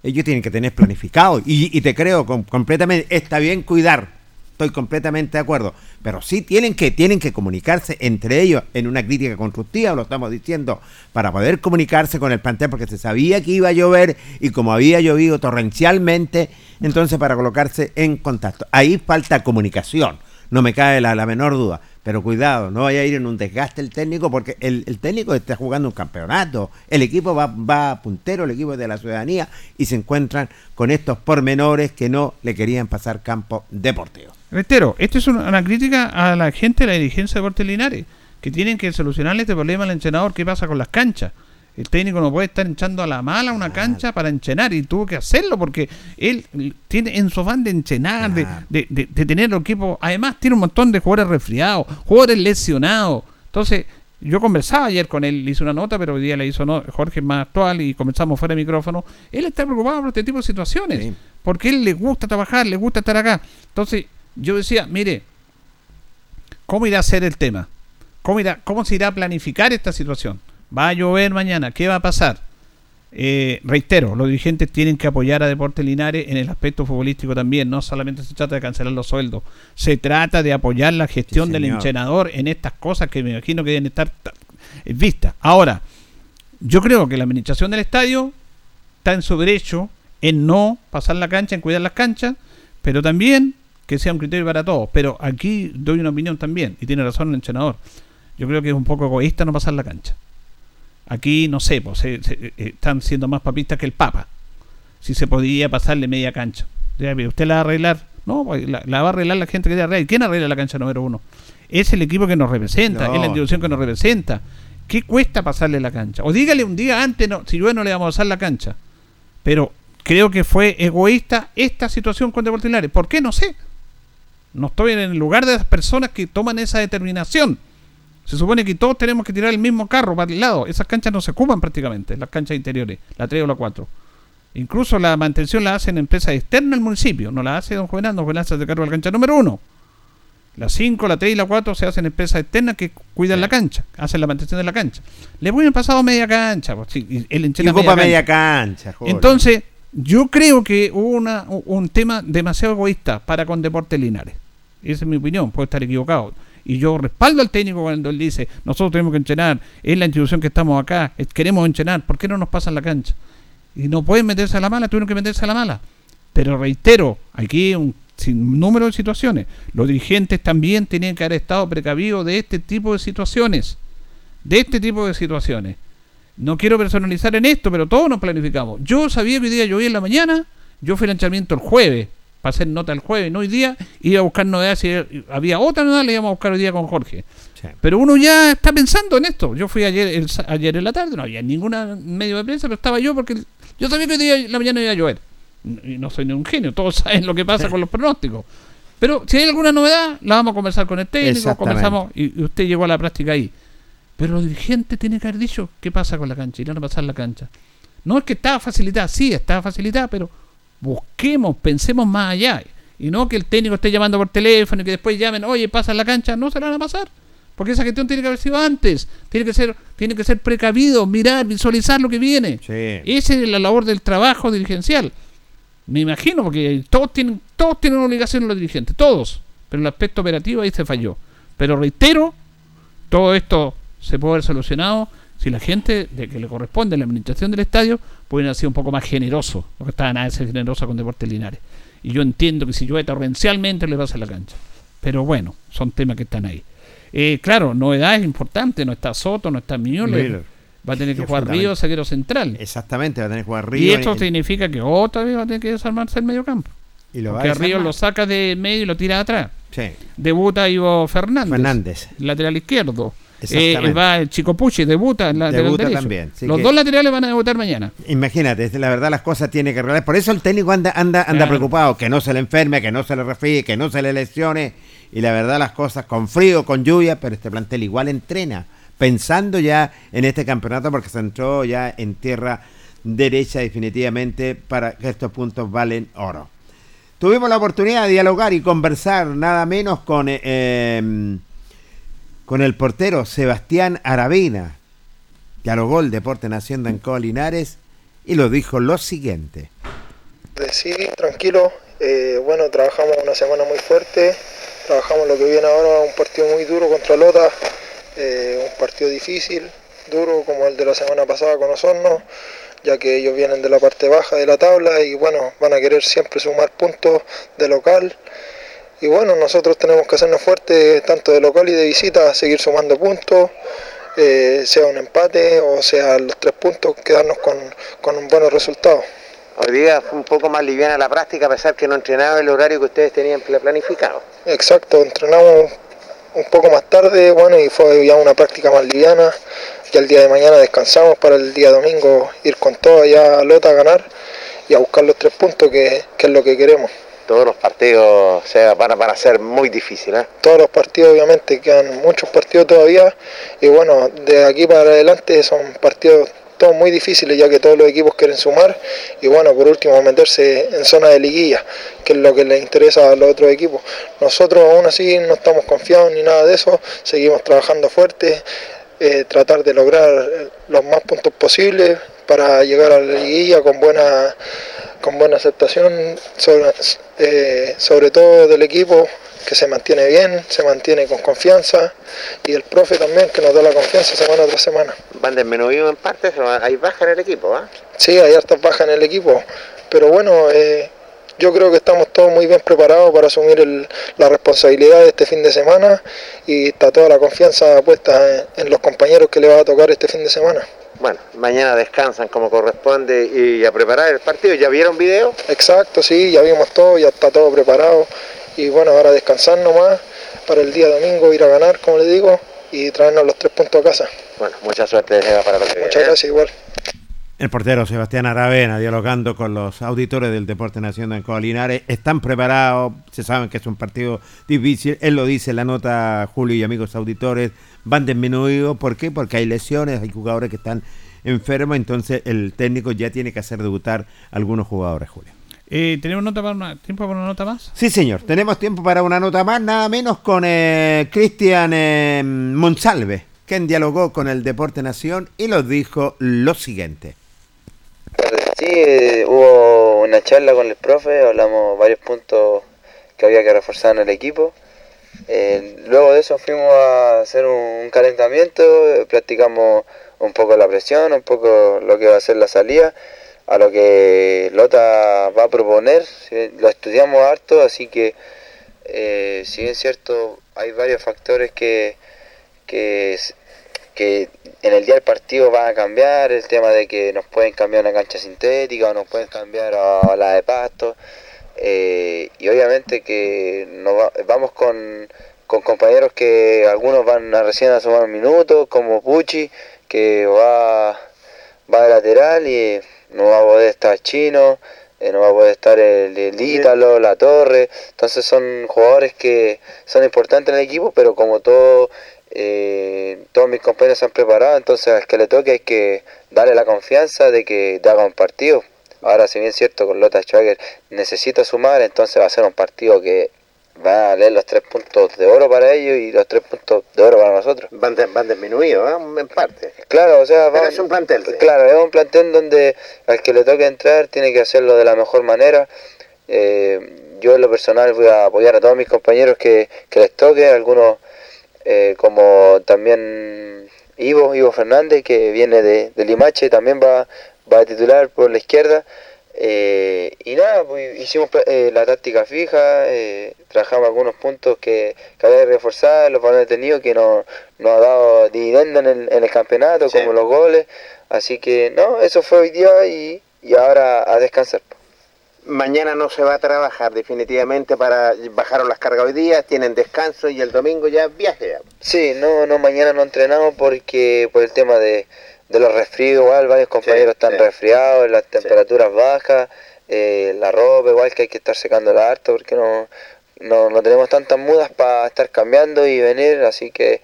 Ellos tienen que tener planificado. Y, te creo com- completamente. Está bien cuidar. Estoy completamente de acuerdo. Pero sí tienen que, tienen que comunicarse entre ellos en una crítica constructiva, lo estamos diciendo, para poder comunicarse con el plantel, porque se sabía que iba a llover y como había llovido torrencialmente, entonces para colocarse en contacto. Ahí falta comunicación. No me cabe la, la menor duda. Pero cuidado, no vaya a ir en un desgaste el técnico porque el, el técnico está jugando un campeonato. El equipo va, va puntero, el equipo de la ciudadanía, y se encuentran con estos pormenores que no le querían pasar campo deportivo. Reitero, esto es una, una crítica a la gente de la dirigencia de Deportes Linares, que tienen que solucionarle este problema al entrenador. ¿Qué pasa con las canchas? El técnico no puede estar echando a la mala una cancha para enchenar y tuvo que hacerlo porque él tiene en su afán de enchenar, de, de, de- de tener el equipo. Además, tiene un montón de jugadores resfriados, jugadores lesionados. Entonces, yo conversaba ayer con él, le hice una nota, pero hoy día le hizo no, Jorge más actual y comenzamos fuera de micrófono. Él está preocupado por este tipo de situaciones porque él le gusta trabajar, le gusta estar acá. Entonces, yo decía, mire, ¿cómo irá a ser el tema? ¿Cómo, irá, ¿Cómo se irá a planificar esta situación? Va a llover mañana, ¿qué va a pasar? Eh, reitero, los dirigentes tienen que apoyar a Deportes Linares en el aspecto futbolístico también. No solamente se trata de cancelar los sueldos, se trata de apoyar la gestión Sí, del entrenador en estas cosas que me imagino que deben estar ta- eh, vistas. Ahora, yo creo que la administración del estadio está en su derecho en no pasar la cancha, en cuidar las canchas, pero también que sea un criterio para todos. Pero aquí doy una opinión también, y tiene razón el entrenador. Yo creo que es un poco egoísta no pasar la cancha. Aquí, no sé, pues, se- se- eh, están siendo más papistas que el Papa. Si se podía pasarle media cancha. Ya, ¿Usted la va a arreglar? No, pues, la, la va a arreglar la gente que la arregla. ¿Quién arregla la cancha número uno? Es el equipo que nos representa, No. es la institución que nos representa. ¿Qué cuesta pasarle la cancha? O dígale un día antes, no, si yo no le vamos a pasar la cancha. Pero creo que fue egoísta esta situación con Deportes Linares. ¿Por qué? No sé. No estoy en el lugar de las personas que toman esa determinación. Se supone que todos tenemos que tirar el mismo carro para el lado. Esas canchas no se ocupan prácticamente, las canchas interiores, la 3 o la 4. Incluso la mantención la hacen empresas externas al municipio, no la hace don Juvenal, don Juvenal se hace cargo de la cancha número 1. La 5, la 3 y la 4 se hacen empresas externas que cuidan la cancha, hacen la mantención de la cancha. Le voy pasado media cancha, pues, sí, y él Y media cancha. cancha. joder. Entonces, yo creo que hubo una, un tema demasiado egoísta para con Deportes Linares. Esa es mi opinión, puedo estar equivocado. Y yo respaldo al técnico cuando él dice, nosotros tenemos que entrenar, es la institución que estamos acá, queremos entrenar, ¿por qué no nos pasan la cancha? Y no pueden meterse a la mala, tuvieron que meterse a la mala. Pero reitero, aquí un sinnúmero de situaciones. Los dirigentes también tenían que haber estado precavidos de este tipo de situaciones. De este tipo de situaciones. No quiero personalizar en esto, pero todos nos planificamos. Yo sabía que hoy día llovía en la mañana, yo fui al lanzamiento el jueves, para hacer nota el jueves, no hoy día, iba a buscar novedades, si había otra novedad, la íbamos a buscar hoy día con Jorge. Pero uno ya está pensando en esto. Yo fui ayer el ayer en la tarde, no había ninguna medio de prensa, pero estaba yo porque yo sabía que hoy día la mañana iba a llover. Y no soy ni un genio, todos saben lo que pasa con los pronósticos. Pero si hay alguna novedad, la vamos a conversar con el técnico, conversamos y, y usted llegó a la práctica ahí. Pero los dirigentes tienen que haber dicho qué pasa con la cancha, irán a pasar la cancha. No es que estaba facilitada, sí, estaba facilitada, pero busquemos, pensemos más allá. Y no que el técnico esté llamando por teléfono y que después llamen, oye, pasa la cancha, no se la van a pasar. Porque esa gestión tiene que haber sido antes. Tiene que ser, tiene que ser precavido, mirar, visualizar lo que viene. Esa es la labor del trabajo dirigencial. Me imagino, porque todos tienen, todos tienen una obligación los dirigentes, todos. Pero en el aspecto operativo ahí se falló. Pero reitero, todo esto se puede haber solucionado si la gente de que le corresponde la administración del estadio pueden haber sido un poco más generoso, porque estaba nada de ser generosa con Deportes Linares. Y yo entiendo que si llueve torrencialmente le pasa a la cancha. Pero bueno, son temas que están ahí. Eh, claro, novedades importantes, no está Soto, no está Müller. Va a tener que jugar Río, saquero central. Exactamente, va a tener que jugar Río. Y esto significa que otra vez va a tener que desarmarse el medio campo. Y lo Porque Río lo saca de medio y lo tira atrás. Sí. Debuta Ivo Fernández. Fernández. Lateral izquierdo. Eh, va el Chico Pucci, debuta en la debuta también. Los dos laterales van a debutar mañana. Imagínate, la verdad las cosas tiene que arreglar. Por eso el técnico anda anda anda preocupado, que no se le enferme, que no se le resfríe, que no se le lesione. Y la verdad las cosas con frío, con lluvia, pero este plantel igual entrena, pensando ya en este campeonato porque se entró ya en tierra derecha definitivamente para que estos puntos valen oro. Tuvimos la oportunidad de dialogar y conversar nada menos con... Eh, em, con el portero Sebastián Aravina. Dialogó el Deporte Nación de Ancoa Linares y lo dijo lo siguiente. Sí, tranquilo. Eh, bueno, trabajamos una semana muy fuerte. Trabajamos lo que viene ahora, un partido muy duro contra Lota. Eh, un partido difícil, duro como el de la semana pasada con Osorno, ya que ellos vienen de la parte baja de la tabla y bueno, van a querer siempre sumar puntos de local y bueno, nosotros tenemos que hacernos fuertes tanto de local y de visita, seguir sumando puntos, eh, sea un empate o sea los tres puntos, quedarnos con, con un buen resultado. Hoy día fue un poco más liviana la práctica a pesar que no entrenaba el horario que ustedes tenían planificado. Exacto, entrenamos un poco más tarde, bueno, y fue ya una práctica más liviana. Ya el día de mañana descansamos para el día domingo ir con todo allá a Lota a ganar y a buscar los tres puntos que, que es lo que queremos todos los partidos se van, a, ser muy difíciles. ¿eh? Todos los partidos, obviamente, quedan muchos partidos todavía. Y bueno, de aquí para adelante son partidos todos muy difíciles, ya que todos los equipos quieren sumar. Y bueno, por último, meterse en zona de liguilla, que es lo que les interesa a los otros equipos. Nosotros, aún así, no estamos confiados ni nada de eso. Seguimos trabajando fuerte. Eh, tratar de lograr los más puntos posibles para llegar a la liguilla con buena con buena aceptación, sobre, eh, sobre todo del equipo que se mantiene bien, se mantiene con confianza y el profe también que nos da la confianza semana tras semana. ¿Van disminuidos en parte? ¿Hay baja en el equipo? ¿ah? Sí, hay hartas bajas en el equipo, pero bueno, eh, yo creo que estamos todos muy bien preparados para asumir la responsabilidad de este fin de semana y está toda la confianza puesta en los compañeros que le va a tocar este fin de semana bueno, mañana descansan como corresponde y a preparar el partido. ¿Ya vieron video? Exacto, sí, ya vimos todo, ya está todo preparado. Y bueno, ahora descansar nomás para el día domingo ir a ganar, como les digo, y traernos los tres puntos a casa. Bueno, mucha suerte para lo que Muchas gracias, igual. El portero Sebastián Aravena dialogando con los auditores del Deporte Nacional en Colinares. Están preparados, se saben que es un partido difícil. Él lo dice en la nota, Julio y amigos auditores, van disminuidos. ¿Por qué? Porque hay lesiones, hay jugadores que están enfermos, entonces el técnico ya tiene que hacer debutar a algunos jugadores, Julio. Eh, ¿Tenemos nota para tiempo para una nota más? Sí, señor. Tenemos tiempo para una nota más, nada menos con eh, Cristian eh, Monsalve, quien dialogó con el Deporte Nación y nos dijo lo siguiente. Sí, eh, hubo una charla con el profe, hablamos varios puntos que había que reforzar en el equipo. Eh, luego de eso fuimos a hacer un, calentamiento, practicamos un poco la presión, un poco lo que va a ser la salida, a lo que Lota va a proponer, lo estudiamos harto, así que eh, si bien es cierto, hay varios factores que, que que en el día del partido va a cambiar, el tema de que nos pueden cambiar una cancha sintética o nos pueden cambiar a la de pasto. Eh, y obviamente que nos vamos con, compañeros que algunos van a recién a sumar minutos, como Pucci, que va, va de lateral y no va a poder estar Chino, eh, no va a poder estar el, el Ítalo, la Torre. Entonces son jugadores que son importantes en el equipo, pero como todo eh, todos mis compañeros se han preparado, entonces al que le toque hay que darle la confianza de que haga un partido. Ahora, si bien es cierto, con Lota Schwager necesita sumar, entonces va a ser un partido que va a leer los tres puntos de oro para ellos y los tres puntos de oro para nosotros. Van, de- van disminuidos, ¿eh? en parte. Claro, o sea, Pero va- es un plantel. sí. Claro, es un plantel donde al que le toque entrar tiene que hacerlo de la mejor manera. Eh, yo en lo personal voy a apoyar a todos mis compañeros que, que les toque, algunos eh, como también Ivo, Ivo Fernández, que viene de, de Limache, también va, va a titular por la izquierda. Eh, y nada, pues hicimos eh, la táctica fija, eh, trabajamos algunos puntos que, que había que reforzar, los balones tenidos que nos no ha dado dividendo en el, en el campeonato, como los goles. Así que no, eso fue hoy día y, y ahora a descansar. Mañana no se va a trabajar definitivamente para bajaron las cargas hoy día, tienen descanso y el domingo ya viaje. Sí, no, no, mañana no entrenamos porque por el tema de, de los resfríos, igual varios compañeros están sí. resfriados, las temperaturas bajas, eh, la ropa igual que hay que estar secándola harto porque no, no, no tenemos tantas mudas para estar cambiando y venir, así que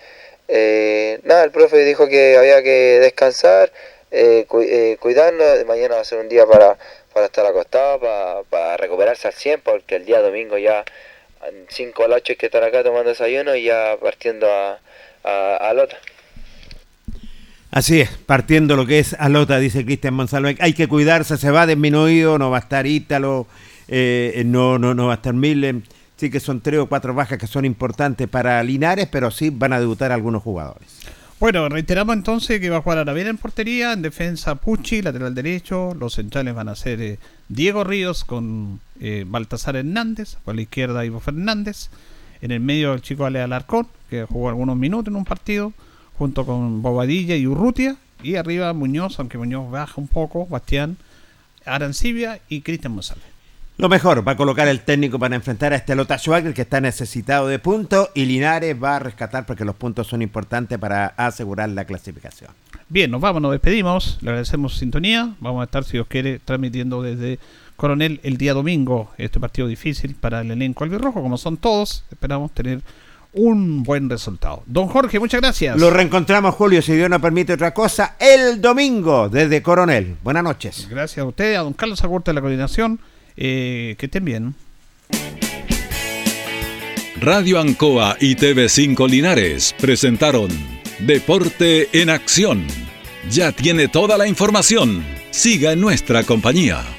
eh, nada, el profe dijo que había que descansar, eh, cu- eh, cuidarnos, mañana va a ser un día para, para estar acostado, para, para recuperarse al 100 porque el día domingo ya 5 a las 8 hay que estar acá tomando desayuno y ya partiendo a, a, a Lota. Así es, partiendo lo que es Alota, dice Cristian Monsalve, hay que cuidarse, se va disminuido, no va a estar Ítalo, eh, no, no, no va a estar Miller, sí que son tres o cuatro bajas que son importantes para Linares, pero sí van a debutar algunos jugadores. Bueno, reiteramos entonces que va a jugar Aravena en portería, en defensa Pucci, lateral derecho, los centrales van a ser eh, Diego Ríos con eh, Baltasar Hernández, por la izquierda Ivo Fernández, en el medio el chico Ale Alarcón, que jugó algunos minutos en un partido, junto con Bobadilla y Urrutia, y arriba Muñoz, aunque Muñoz baja un poco, Bastián, Arancibia y Cristian González. Lo mejor va a colocar el técnico para enfrentar a este Lota Schwager que está necesitado de puntos y Linares va a rescatar porque los puntos son importantes para asegurar la clasificación. Bien, nos vamos, nos despedimos, le agradecemos su sintonía, vamos a estar, si Dios quiere, transmitiendo desde Coronel el día domingo este partido difícil para el elenco albirrojo, como son todos, esperamos tener un buen resultado. Don Jorge, muchas gracias. Lo reencontramos, Julio, si Dios no permite otra cosa, el domingo desde Coronel. Buenas noches. Gracias a usted, a don Carlos Agurta de la coordinación, eh, que estén bien. Radio Ancoa y TV5 Linares presentaron Deporte en Acción. Ya tiene toda la información. Siga en nuestra compañía.